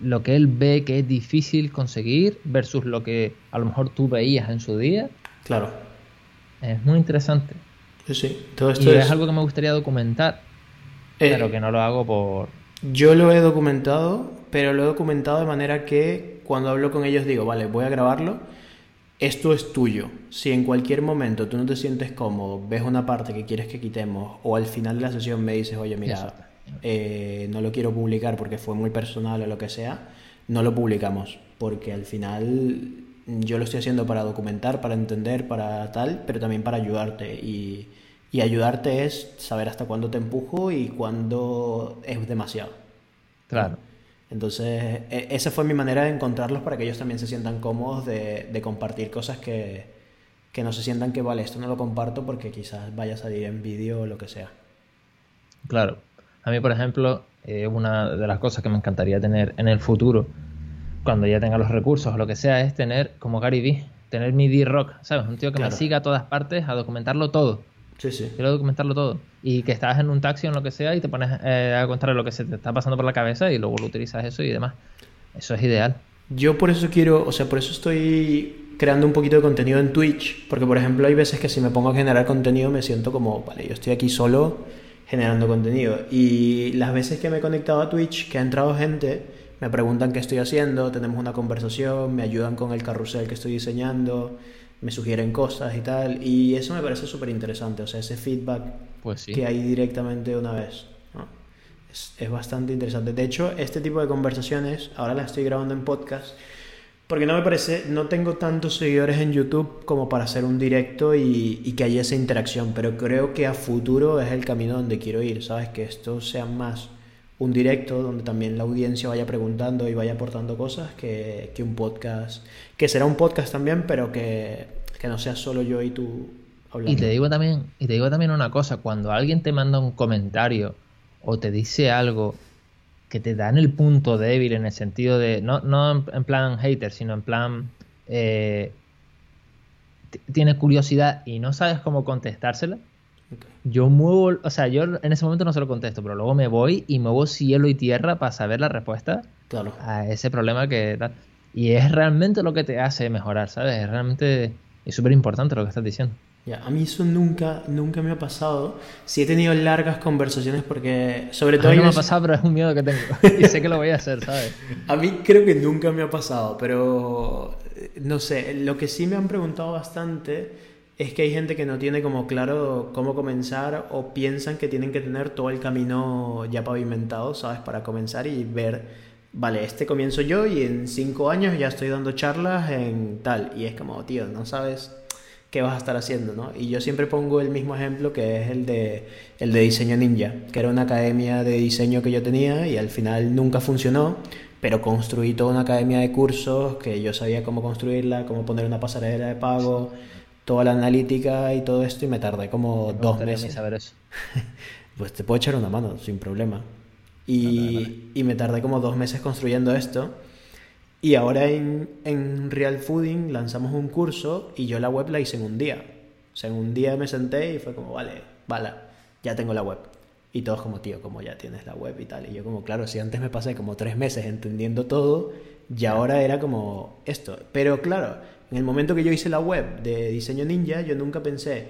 lo que él ve que es difícil conseguir versus lo que a lo mejor tú veías en su día. Claro. Es muy interesante. Sí, sí. Todo esto y es... algo que me gustaría documentar, eh, pero que no lo hago por... Yo lo he documentado, pero lo he documentado de manera que cuando hablo con ellos digo, vale, voy a grabarlo, esto es tuyo. Si en cualquier momento tú no te sientes cómodo, ves una parte que quieres que quitemos o al final de la sesión me dices, oye, mira, eh, no lo quiero publicar porque fue muy personal o lo que sea, no lo publicamos, porque al final yo lo estoy haciendo para documentar, para entender, para tal, pero también para ayudarte. Y, ayudarte es saber hasta cuándo te empujo y cuándo es demasiado. Claro. Entonces, e, esa fue mi manera de encontrarlos para que ellos también se sientan cómodos de, de compartir cosas que, que no se sientan que, vale, esto no lo comparto porque quizás vaya a salir en vídeo o lo que sea. Claro. A mí, por ejemplo, eh, una de las cosas que me encantaría tener en el futuro, cuando ya tenga los recursos o lo que sea, es tener como Gary Vee, tener mi D-Rock, ¿sabes? Un tío que me siga a todas partes a documentarlo todo. Sí, sí. Quiero documentarlo todo. Y que estás en un taxi o en lo que sea y te pones eh, a contar lo que se te está pasando por la cabeza y luego lo utilizas eso y demás. Eso es ideal. Yo por eso quiero, o sea, por eso estoy creando un poquito de contenido en Twitch, porque por ejemplo hay veces que si me pongo a generar contenido me siento como, vale, yo estoy aquí solo generando contenido. Y las veces que me he conectado a Twitch, que ha entrado gente, me preguntan qué estoy haciendo, tenemos una conversación, me ayudan con el carrusel que estoy diseñando, me sugieren cosas y tal. Y eso me parece súper interesante, o sea, ese feedback pues que hay directamente una vez. Es, es bastante interesante. De hecho, este tipo de conversaciones, ahora las estoy grabando en podcast, porque no me parece, no tengo tantos seguidores en YouTube como para hacer un directo y, y, que haya esa interacción, pero creo que a futuro es el camino donde quiero ir, ¿sabes? Que esto sea más un directo donde también la audiencia vaya preguntando y vaya aportando cosas que, que un podcast, que será un podcast también, pero que, que, no sea solo yo y tú hablando. Y te digo también, y te digo también una cosa, cuando alguien te manda un comentario o te dice algo que te dan el punto débil en el sentido de, no, no en, plan hater, sino en plan, eh, tienes curiosidad y no sabes cómo contestársela, yo muevo, o sea, yo en ese momento no se lo contesto, pero luego me voy y muevo cielo y tierra para saber la respuesta claro. a ese problema que tal. Y es realmente lo que te hace mejorar, ¿sabes? Es realmente, es súper importante lo que estás diciendo. Ya, a mí eso nunca, nunca me ha pasado. Sí he tenido largas conversaciones porque, sobre todo... A mí no me ha pasado, pero es un miedo que tengo. y sé que lo voy a hacer, ¿sabes? a mí creo que nunca me ha pasado, pero no sé, lo que sí me han preguntado bastante es que hay gente que no tiene como claro cómo comenzar o piensan que tienen que tener todo el camino ya pavimentado, ¿sabes? Para comenzar y ver, vale, este comienzo yo y en cinco años ya estoy dando charlas en tal. Y es como, tío, no sabes qué vas a estar haciendo, ¿no? Y yo siempre pongo el mismo ejemplo que es el de, el de diseño ninja, que era una academia de diseño que yo tenía y al final nunca funcionó, pero construí toda una academia de cursos que yo sabía cómo construirla, cómo poner una pasarela de pago toda la analítica y todo esto y me tardé como dos meses. saber eso. pues te puedo echar una mano sin problema. Y, y, me tardé como dos meses construyendo esto. Y ahora en, en, Real Fooding lanzamos un curso y yo la web la hice en un día. O sea, en un día me senté y fue como, vale, vale, ya tengo la web. Y todos como, tío, como ya tienes la web y tal. Y yo como, claro, si antes me pasé como tres meses entendiendo todo, y ahora era como esto. Pero claro, en el momento que yo hice la web de Diseño Ninja, yo nunca pensé,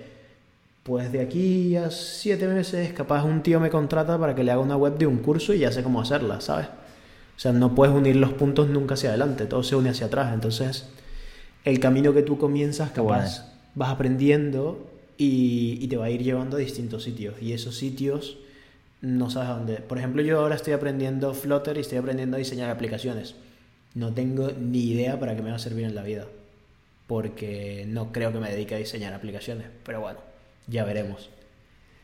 pues de aquí a siete meses, capaz un tío me contrata para que le haga una web de un curso y ya sé cómo hacerla, ¿sabes? O sea, no puedes unir los puntos nunca hacia adelante, todo se une hacia atrás. Entonces, el camino que tú comienzas, capaz vas aprendiendo y, y, te va a ir llevando a distintos sitios. Y esos sitios no sabes dónde. Por ejemplo, yo ahora estoy aprendiendo Flutter y estoy aprendiendo a diseñar aplicaciones. No tengo ni idea para qué me va a servir en la vida porque no creo que me dedique a diseñar aplicaciones. Pero bueno, ya veremos.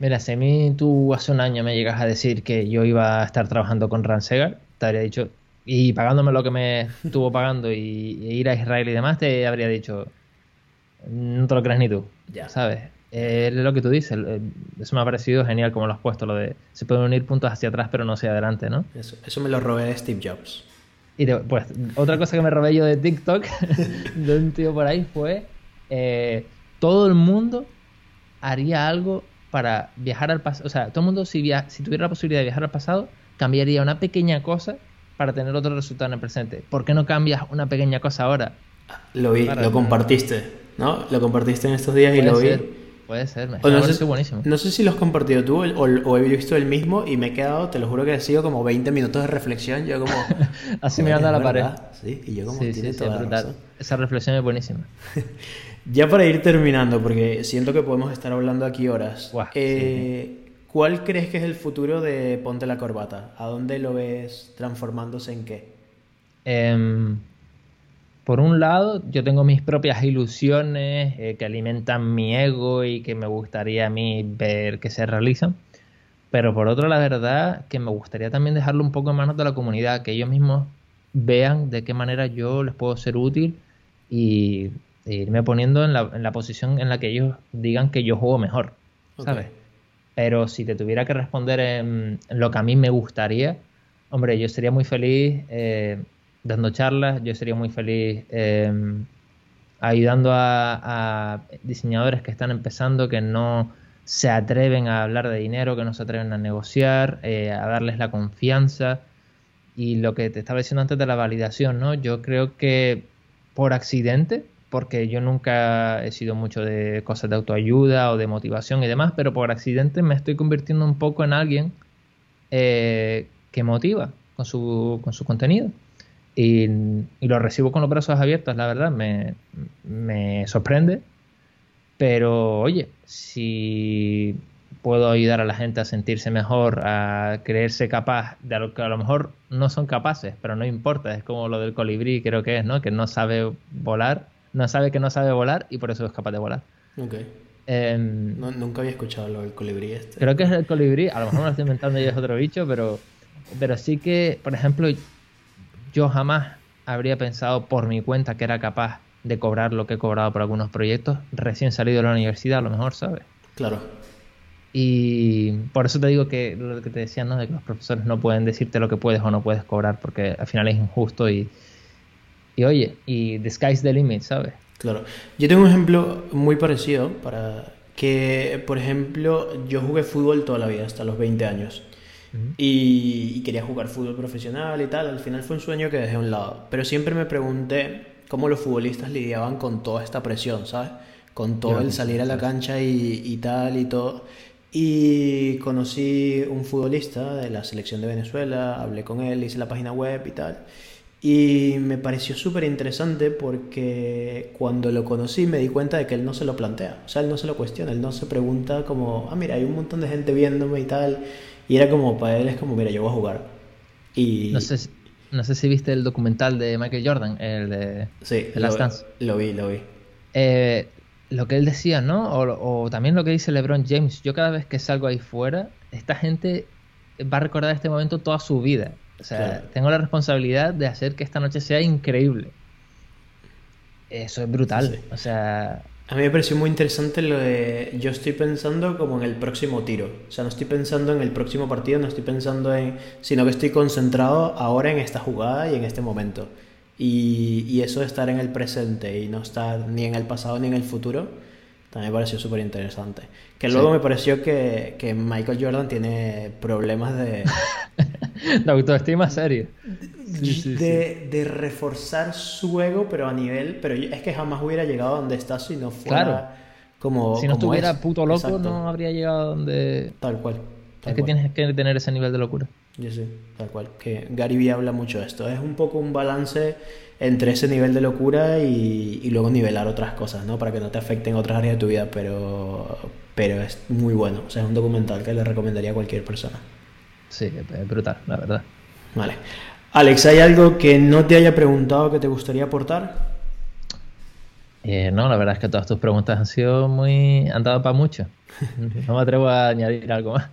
Mira, si a mí tú hace un año me llegas a decir que yo iba a estar trabajando con Ransegar, te habría dicho, y pagándome lo que me estuvo pagando y, ir a Israel y demás, te habría dicho, no te lo crees ni tú, ya. ¿sabes? es lo que tú dices, eso me ha parecido genial como lo has puesto, lo de se pueden unir puntos hacia atrás pero no hacia adelante, ¿no? Eso, eso me lo robé de Steve Jobs. Y pues otra cosa que me robé yo de TikTok, de un tío por ahí, fue eh, todo el mundo haría algo para viajar al pasado. O sea, todo el mundo si, si tuviera la posibilidad de viajar al pasado, cambiaría una pequeña cosa para tener otro resultado en el presente. ¿Por qué no cambias una pequeña cosa ahora? Lo vi, lo compartiste, ¿no? Lo compartiste en estos días y lo vi. Puede ser, me no, sé, buenísimo. no sé si lo has compartido tú o, he visto el mismo y me he quedado, te lo juro que ha sido como 20 minutos de reflexión. Yo como. Así mirando a la pared. Sí, y yo como. Sí, sí, Esa reflexión es buenísima. ya para ir terminando, porque siento que podemos estar hablando aquí horas. eh, ¿Cuál crees que es el futuro de Ponte la Corbata? ¿A dónde lo ves transformándose en qué? Eh por un lado, yo tengo mis propias ilusiones eh, que alimentan mi ego y que me gustaría a mí ver que se realizan. Pero por otro, la verdad que me gustaría también dejarlo un poco en manos de la comunidad, que ellos mismos vean de qué manera yo les puedo ser útil y e irme poniendo en la, posición en la que ellos digan que yo juego mejor, ¿sabes? Pero si te tuviera que responder en, lo que a mí me gustaría, hombre, yo sería muy feliz eh, dando charlas. Yo sería muy feliz em, ayudando a, diseñadores que están empezando, que no se atreven a hablar de dinero, que no se atreven a negociar, eh, a darles la confianza. Y lo que te estaba diciendo antes de la validación, ¿no? Yo creo que por accidente, porque yo nunca he sido mucho de cosas de autoayuda o de motivación y demás, pero por accidente me estoy convirtiendo un poco en alguien eh, que motiva con su, con su contenido. Y, lo recibo con los brazos abiertos, la verdad, me, me sorprende. Pero oye, si puedo ayudar a la gente a sentirse mejor, a creerse capaz de algo que a lo mejor no son capaces, pero no importa, es como lo del colibrí, creo que es, ¿no? Que no sabe volar, no sabe que no sabe volar y por eso es capaz de volar. Ok. Em, nunca había escuchado lo del colibrí este. Creo que es el colibrí, a lo mejor me lo estoy inventando y es otro bicho, pero, pero sí que, por ejemplo, yo jamás habría pensado por mi cuenta que era capaz de cobrar lo que he cobrado por algunos proyectos recién salido de la universidad, a lo mejor, ¿sabes? Claro. Y por eso te digo que lo que te decía, ¿no? De que los profesores no pueden decirte lo que puedes o no puedes cobrar porque al final es injusto y, y oye, y the sky's the limit, ¿sabes? Claro. Yo tengo un ejemplo muy parecido para que, por ejemplo, yo jugué fútbol toda la vida, hasta los 20 años. Y, quería jugar fútbol profesional y tal. Al final fue un sueño que dejé a un lado. Pero siempre me pregunté cómo los futbolistas lidiaban con toda esta presión, ¿sabes? Con todo el salir a la cancha y, y tal y todo. Y conocí un futbolista de la selección de Venezuela, hablé con él, hice la página web y tal. Y me pareció súper interesante porque cuando lo conocí me di cuenta de que él no se lo plantea, o sea, él no se lo cuestiona, él no se pregunta como, ah, mira, hay un montón de gente viéndome y tal. Y era como, para él es como, mira, yo voy a jugar. Y... No sé, no sé si viste el documental de Michael Jordan, el de sí, Last Dance. Lo vi, lo vi. Eh, lo que él decía, ¿no? O, también lo que dice LeBron James. Yo cada vez que salgo ahí fuera, esta gente va a recordar este momento toda su vida. O sea, tengo la responsabilidad de hacer que esta noche sea increíble. Eso es brutal. O sea... A mí me pareció muy interesante lo de yo estoy pensando como en el próximo tiro. O sea, no estoy pensando en el próximo partido, no estoy pensando en... sino que estoy concentrado ahora en esta jugada y en este momento. Y, eso de estar en el presente y no estar ni en el pasado ni en el futuro, también me pareció súper interesante. Que luego me pareció que, que, Michael Jordan tiene problemas de... de autoestima serio. de, de, reforzar su ego, pero a nivel... Pero es que jamás hubiera llegado a donde está si no fuera como... Si no estuviera puto loco, no habría llegado a donde... Tal cual. es que tienes que tener ese nivel de locura. Yo sé, tal cual. Que Gary Vee habla mucho de esto. Es un poco un balance entre ese nivel de locura y, y, luego nivelar otras cosas, ¿no? Para que no te afecten otras áreas de tu vida, pero, pero es muy bueno. O sea, es un documental que le recomendaría a cualquier persona. Sí, es brutal, la verdad. Vale. Alex, ¿hay algo que no te haya preguntado que te gustaría aportar? Eh, no, la verdad es que todas tus preguntas han sido muy... han dado para mucho. No me atrevo a añadir algo más.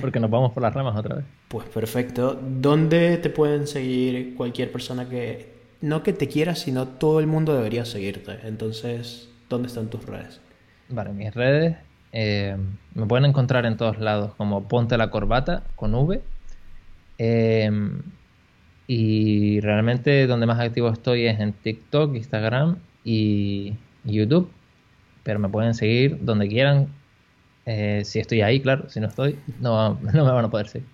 Porque nos vamos por las ramas otra vez. Pues perfecto. ¿Dónde te pueden seguir cualquier persona que, no que te quiera, sino todo el mundo debería seguirte? Entonces, ¿dónde están tus redes? Vale, mis redes eh, me pueden encontrar en todos lados como Ponte la Corbata con V. Em, y realmente donde más activo estoy es en TikTok, Instagram y YouTube. Pero me pueden seguir donde quieran, eh, si estoy ahí, claro, si no estoy, no, no me van a poder seguir.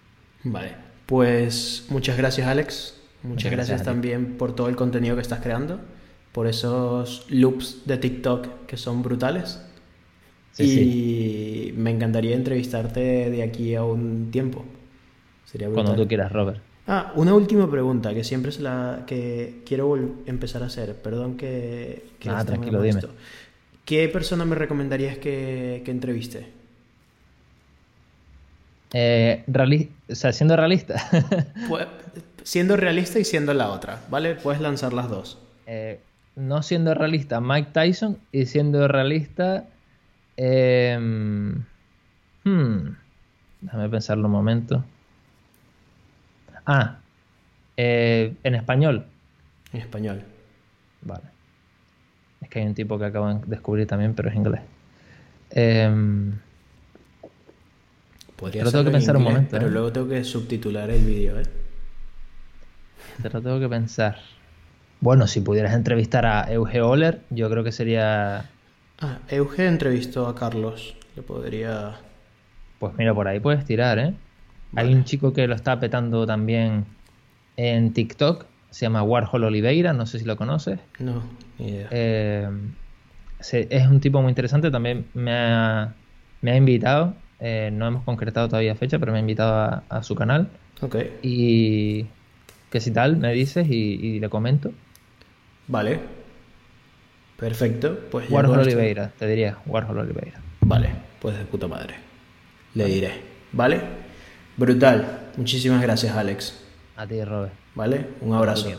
Vale, pues muchas gracias Alex, muchas, gracias, también por todo el contenido que estás creando, por esos loops de TikTok que son brutales. y me encantaría entrevistarte de aquí a un tiempo. Sería Cuando tú quieras, Robert. Ah, una última pregunta que siempre es la que quiero empezar a hacer. Perdón que, que ah, tranquilo, dime. ¿Qué persona me recomendarías que, que entreviste? Eh, o sea, siendo realista. Pues, siendo realista y siendo la otra, ¿vale? Puedes lanzar las dos. Eh, no siendo realista, Mike Tyson. Y siendo realista. Eh, hmm, déjame pensarlo un momento. Ah, eh, en español. En español. Vale. Es que hay un tipo que acabo de descubrir también, pero es inglés. Eh, Podría pero tengo que pensar un momento. Pero ¿eh? luego tengo que subtitular el vídeo, ¿eh? Te lo tengo que pensar. Bueno, si pudieras entrevistar a Euge Oller, yo creo que sería. Ah, Euge entrevistó a Carlos. Le podría. Pues mira, por ahí puedes tirar, ¿eh? Hay un chico que lo está petando también en TikTok. Se llama Warhol Oliveira, no sé si lo conoces. No, ni idea. Eh, es un tipo muy interesante. También me ha, me ha invitado eh, no hemos concretado todavía fecha, pero me ha invitado a, su canal. Ok. Y que si tal, me dices y, le comento. Vale. Perfecto. Pues Warhol Oliveira, te diría. Warhol Oliveira. Vale, pues de puta madre. Le diré. ¿Vale? Brutal. Muchísimas gracias, Alex. A ti, Robert. ¿Vale? Un abrazo. Y...